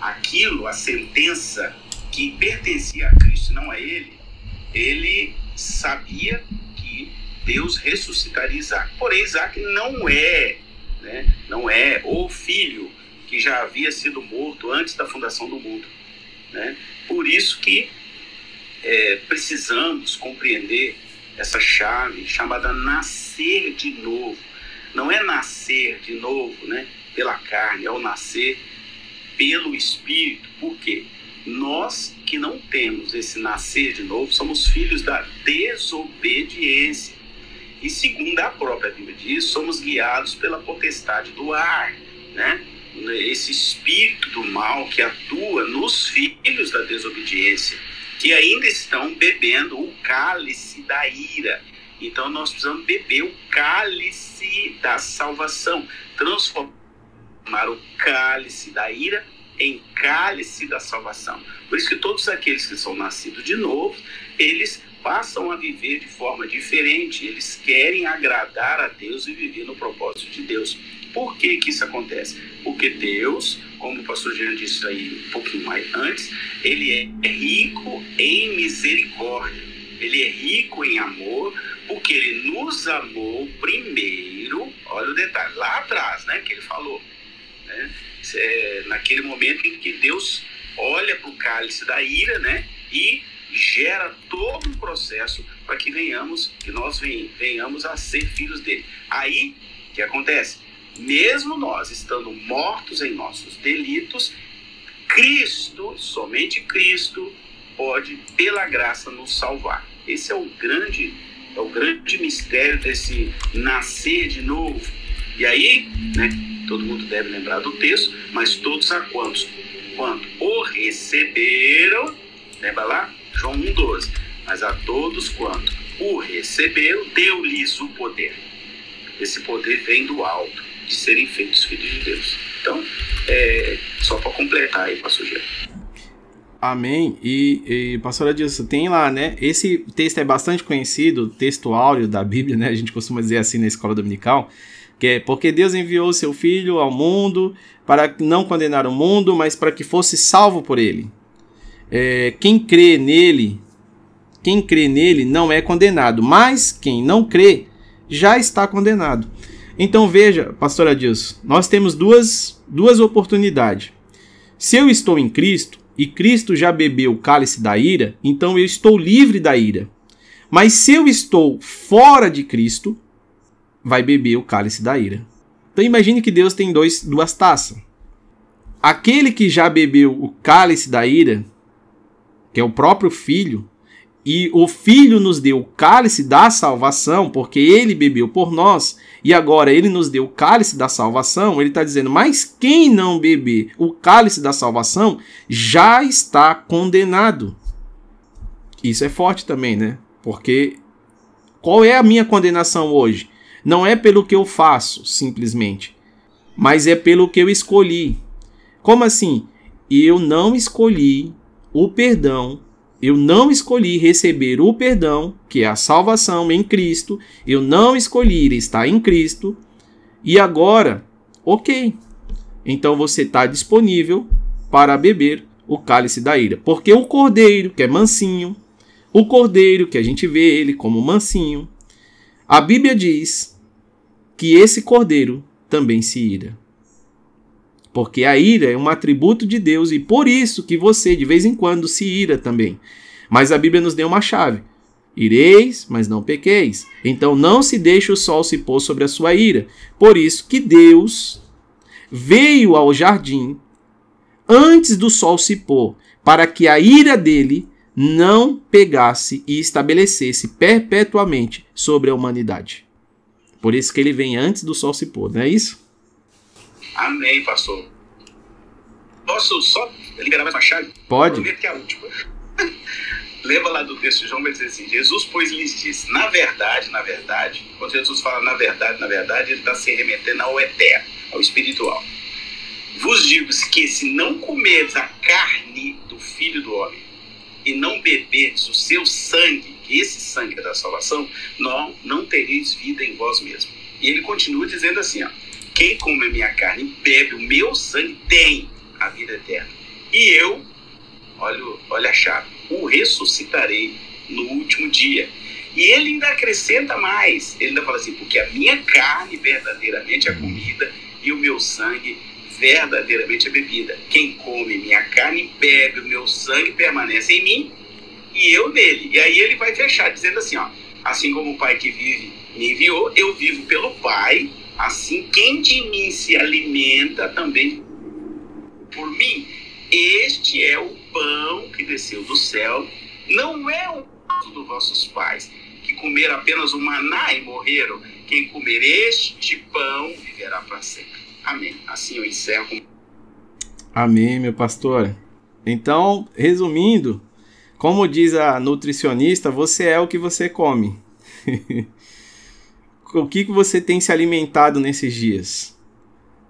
aquilo, a sentença que pertencia a Cristo, não a ele, ele sabia que Deus ressuscitaria Isaac. Porém, Isaac não é, né, não é o filho que já havia sido morto antes da fundação do mundo. Né? Por isso que é, precisamos compreender essa chave chamada nascer de novo. Não é nascer de novo né, pela carne, é o nascer pelo Espírito. Por quê? Nós que não temos esse nascer de novo somos filhos da desobediência. E segundo a própria Bíblia diz, somos guiados pela potestade do ar, né? Esse espírito do mal que atua nos filhos da desobediência, que ainda estão bebendo o cálice da ira. Então nós precisamos beber o cálice da salvação, transformar o cálice da ira em cálice da salvação. Por isso que todos aqueles que são nascidos de novo, eles passam a viver de forma diferente, eles querem agradar a Deus e viver no propósito de Deus. Por que que isso acontece? Porque Deus, como o pastor Jean disse aí um pouquinho mais antes, ele é rico em misericórdia. Ele é rico em amor, porque ele nos amou primeiro, olha o detalhe, lá atrás, né, que ele falou, né? é, naquele momento em que Deus olha para o cálice da ira, né? E gera todo um processo para que venhamos, que nós venhamos a ser filhos dele. Aí, o que acontece? Mesmo nós estando mortos em nossos delitos, Cristo, somente Cristo, pode, pela graça, nos salvar. Esse é o grande, é o grande mistério desse nascer de novo. E aí, né, todo mundo deve lembrar do texto, mas todos a quantos? Quanto o receberam, lembra lá? João 1,12. Mas a todos quanto o receberam, deu-lhes o poder. Esse poder vem do alto, de serem feitos filhos de Deus. Então, é, só para completar aí, pastor Gê. Amém. E, e pastor Adilson, tem lá, né? Esse texto é bastante conhecido, texto áureo da Bíblia, né? A gente costuma dizer assim na escola dominical que é porque Deus enviou seu Filho ao mundo para não condenar o mundo, mas para que fosse salvo por ele. É, quem crê nele, quem crê nele não é condenado, mas quem não crê já está condenado. Então veja, pastor Adilson, nós temos duas, duas oportunidades. Se eu estou em Cristo e Cristo já bebeu o cálice da ira, então eu estou livre da ira. Mas se eu estou fora de Cristo, vai beber o cálice da ira. Então imagine que Deus tem dois, duas taças. Aquele que já bebeu o cálice da ira, que é o próprio filho, e o filho nos deu o cálice da salvação, porque ele bebeu por nós, e agora ele nos deu o cálice da salvação, ele está dizendo, mas quem não beber o cálice da salvação já está condenado. Isso é forte também, né? Porque qual é a minha condenação hoje? Não é pelo que eu faço, simplesmente, mas é pelo que eu escolhi. Como assim? Eu não escolhi o perdão, eu não escolhi receber o perdão, que é a salvação em Cristo, eu não escolhi estar em Cristo, e agora, ok. Então você está disponível para beber o cálice da ira. Porque o cordeiro, que é mansinho, o cordeiro, que a gente vê ele como mansinho, a Bíblia diz que esse cordeiro também se ira. Porque a ira é um atributo de Deus e por isso que você de vez em quando se ira também. Mas a Bíblia nos deu uma chave. Ireis, mas não pequeis. Então não se deixe o sol se pôr sobre a sua ira. Por isso que Deus veio ao jardim antes do sol se pôr, para que a ira dele não pegasse e estabelecesse perpetuamente sobre a humanidade. Por isso que ele vem antes do sol se pôr, não é isso? Amém, pastor. Posso só liberar mais uma chave? Pode. Prometo que é a última. Lembra lá do texto de João, vai dizer assim: Jesus, pois, lhes disse, na verdade, na verdade, quando Jesus fala na verdade, na verdade, ele está se remetendo ao eterno, ao espiritual. Vos digo que se não comerdes a carne do Filho do Homem e não beberdes o seu sangue, que esse sangue é da salvação, não, não tereis vida em vós mesmos. E ele continua dizendo assim, ó, quem come a minha carne e bebe o meu sangue tem a vida eterna. E eu, olha, olha a chave, o ressuscitarei no último dia. E ele ainda acrescenta mais, ele ainda fala assim, porque a minha carne verdadeiramente é comida e o meu sangue verdadeiramente é bebida. Quem come minha carne e bebe o meu sangue permanece em mim e eu nele. E aí ele vai fechar dizendo assim, ó, assim como o Pai que vive me enviou, eu vivo pelo Pai, assim quem de mim se alimenta também por mim. Este é o pão que desceu do céu, não é o pão dos vossos pais, que comeram apenas o maná e morreram. Quem comer este pão viverá para sempre. Amém. Assim eu encerro. Amém, meu pastor. Então, resumindo, como diz a nutricionista, você é o que você come. o que, que você tem se alimentado nesses dias?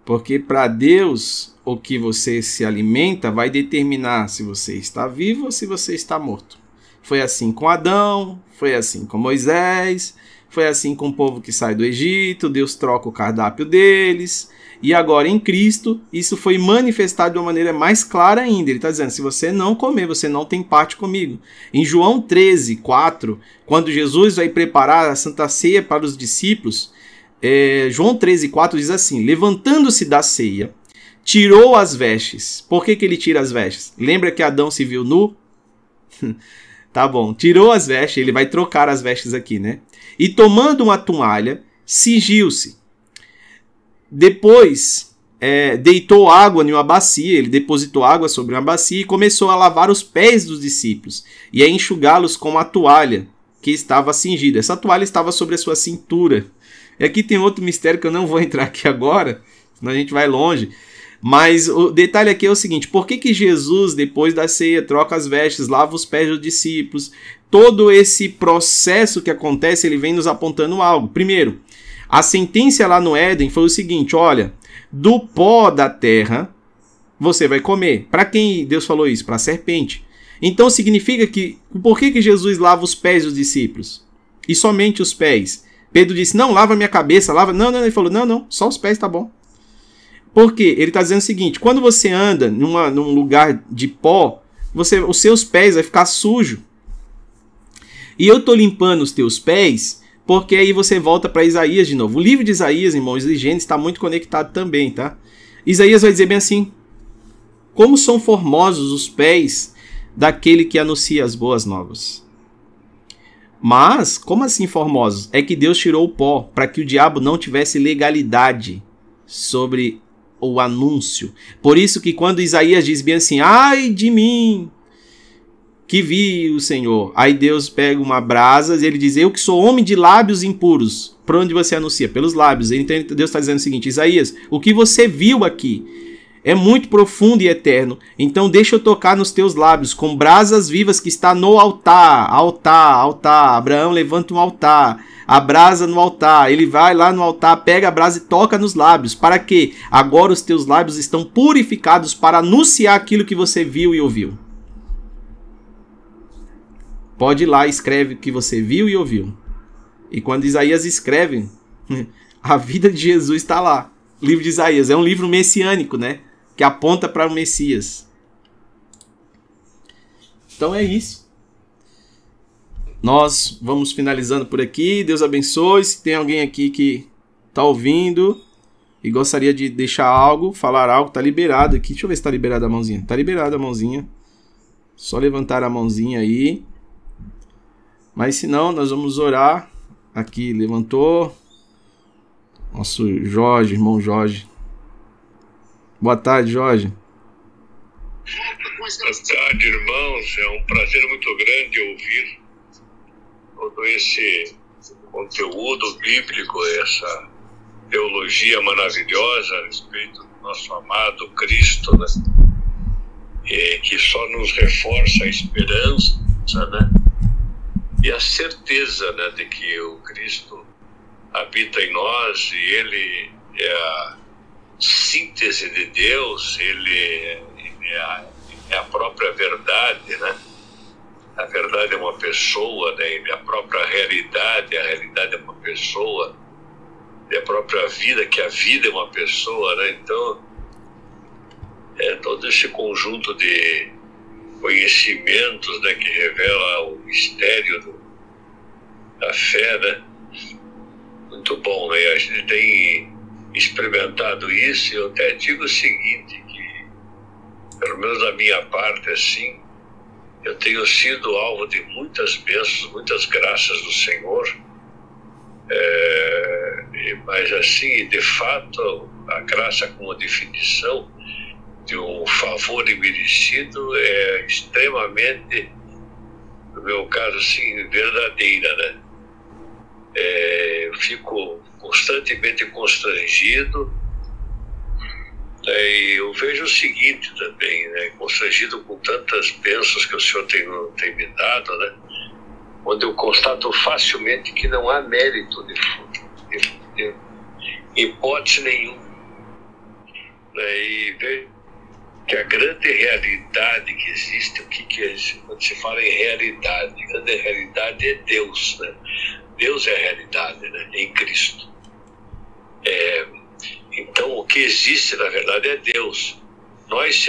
Porque para Deus, o que você se alimenta vai determinar se você está vivo ou se você está morto. Foi assim com Adão, foi assim com Moisés, foi assim com o povo que sai do Egito, Deus troca o cardápio deles, e agora em Cristo, isso foi manifestado de uma maneira mais clara ainda. Ele está dizendo: se você não comer, você não tem parte comigo. Em João 13, 4, quando Jesus vai preparar a Santa Ceia para os discípulos, é, João 13, 4 diz assim: Levantando-se da ceia, tirou as vestes. Por que, que ele tira as vestes? Lembra que Adão se viu nu? tá bom, tirou as vestes, ele vai trocar as vestes aqui, né? E tomando uma toalha, cingiu-se. Depois é, deitou água em uma bacia, ele depositou água sobre uma bacia e começou a lavar os pés dos discípulos e a enxugá-los com a toalha que estava cingida. Essa toalha estava sobre a sua cintura. E aqui tem outro mistério que eu não vou entrar aqui agora, senão a gente vai longe. Mas o detalhe aqui é o seguinte: por que, que Jesus, depois da ceia, troca as vestes, lava os pés dos discípulos? Todo esse processo que acontece, ele vem nos apontando algo. Primeiro, a sentença lá no Éden foi o seguinte: olha, do pó da terra você vai comer. Para quem Deus falou isso? Para a serpente. Então significa que por que, que Jesus lava os pés dos discípulos? E somente os pés. Pedro disse: Não, lava minha cabeça, lava. Não, não, ele falou: Não, não, só os pés tá bom. Por quê? Ele está dizendo o seguinte: quando você anda numa, num lugar de pó, você, os seus pés vai ficar sujo. E eu tô limpando os teus pés porque aí você volta para Isaías de novo. O livro de Isaías, irmãos, e Gênesis está muito conectado também, tá? Isaías vai dizer bem assim: Como são formosos os pés daquele que anuncia as boas novas. Mas, como assim formosos? É que Deus tirou o pó para que o diabo não tivesse legalidade sobre o anúncio. Por isso que quando Isaías diz bem assim: "Ai de mim, que vi o Senhor. Aí Deus pega uma brasa e ele diz: Eu que sou homem de lábios impuros. Por onde você anuncia? Pelos lábios. Então Deus está dizendo o seguinte: Isaías, o que você viu aqui é muito profundo e eterno. Então deixa eu tocar nos teus lábios com brasas vivas que está no altar. Altar, altar. Abraão levanta um altar. A brasa no altar. Ele vai lá no altar, pega a brasa e toca nos lábios. Para que agora os teus lábios estão purificados para anunciar aquilo que você viu e ouviu. Pode ir lá, escreve o que você viu e ouviu. E quando Isaías escreve, a vida de Jesus está lá. O livro de Isaías é um livro messiânico, né? Que aponta para o Messias. Então é isso. Nós vamos finalizando por aqui. Deus abençoe. Se tem alguém aqui que está ouvindo e gostaria de deixar algo, falar algo, tá liberado aqui. Deixa eu ver se está liberada a mãozinha. Tá liberada a mãozinha. Só levantar a mãozinha aí. Mas se não, nós vamos orar. Aqui levantou. Nosso Jorge, irmão Jorge. Boa tarde, Jorge. Boa tarde, irmãos. É um prazer muito grande ouvir todo esse conteúdo bíblico, essa teologia maravilhosa a respeito do nosso amado Cristo, né? E que só nos reforça a esperança, né? E a certeza né, de que o Cristo habita em nós e ele é a síntese de Deus, ele, ele é, a, é, a, própria verdade, né? a verdade é uma pessoa, né? E a própria realidade, a realidade é uma pessoa, e a própria vida, que a vida é uma pessoa, né? Então, é todo esse conjunto de conhecimentos, né, que revela o mistério do, da fé, né? Muito bom, né? A gente tem experimentado isso eu até digo o seguinte, que pelo menos da minha parte, assim, eu tenho sido alvo de muitas bênçãos, muitas graças do Senhor, é, mas assim, de fato, a graça como definição de um favor imerecido é extremamente, no meu caso, assim, verdadeira, né? É, eu fico constantemente constrangido, é, e eu vejo o seguinte também, né, constrangido com tantas bênçãos que o Senhor tem, tem me dado, né, onde eu constato facilmente que não há mérito de, de, de hipótese nenhuma. Né, e vejo que a grande realidade que existe, o que, que é? Quando se fala em realidade, a grande realidade é Deus, né? Deus é a realidade, né? Em Cristo. É, então, o que existe, na verdade, é Deus. Nós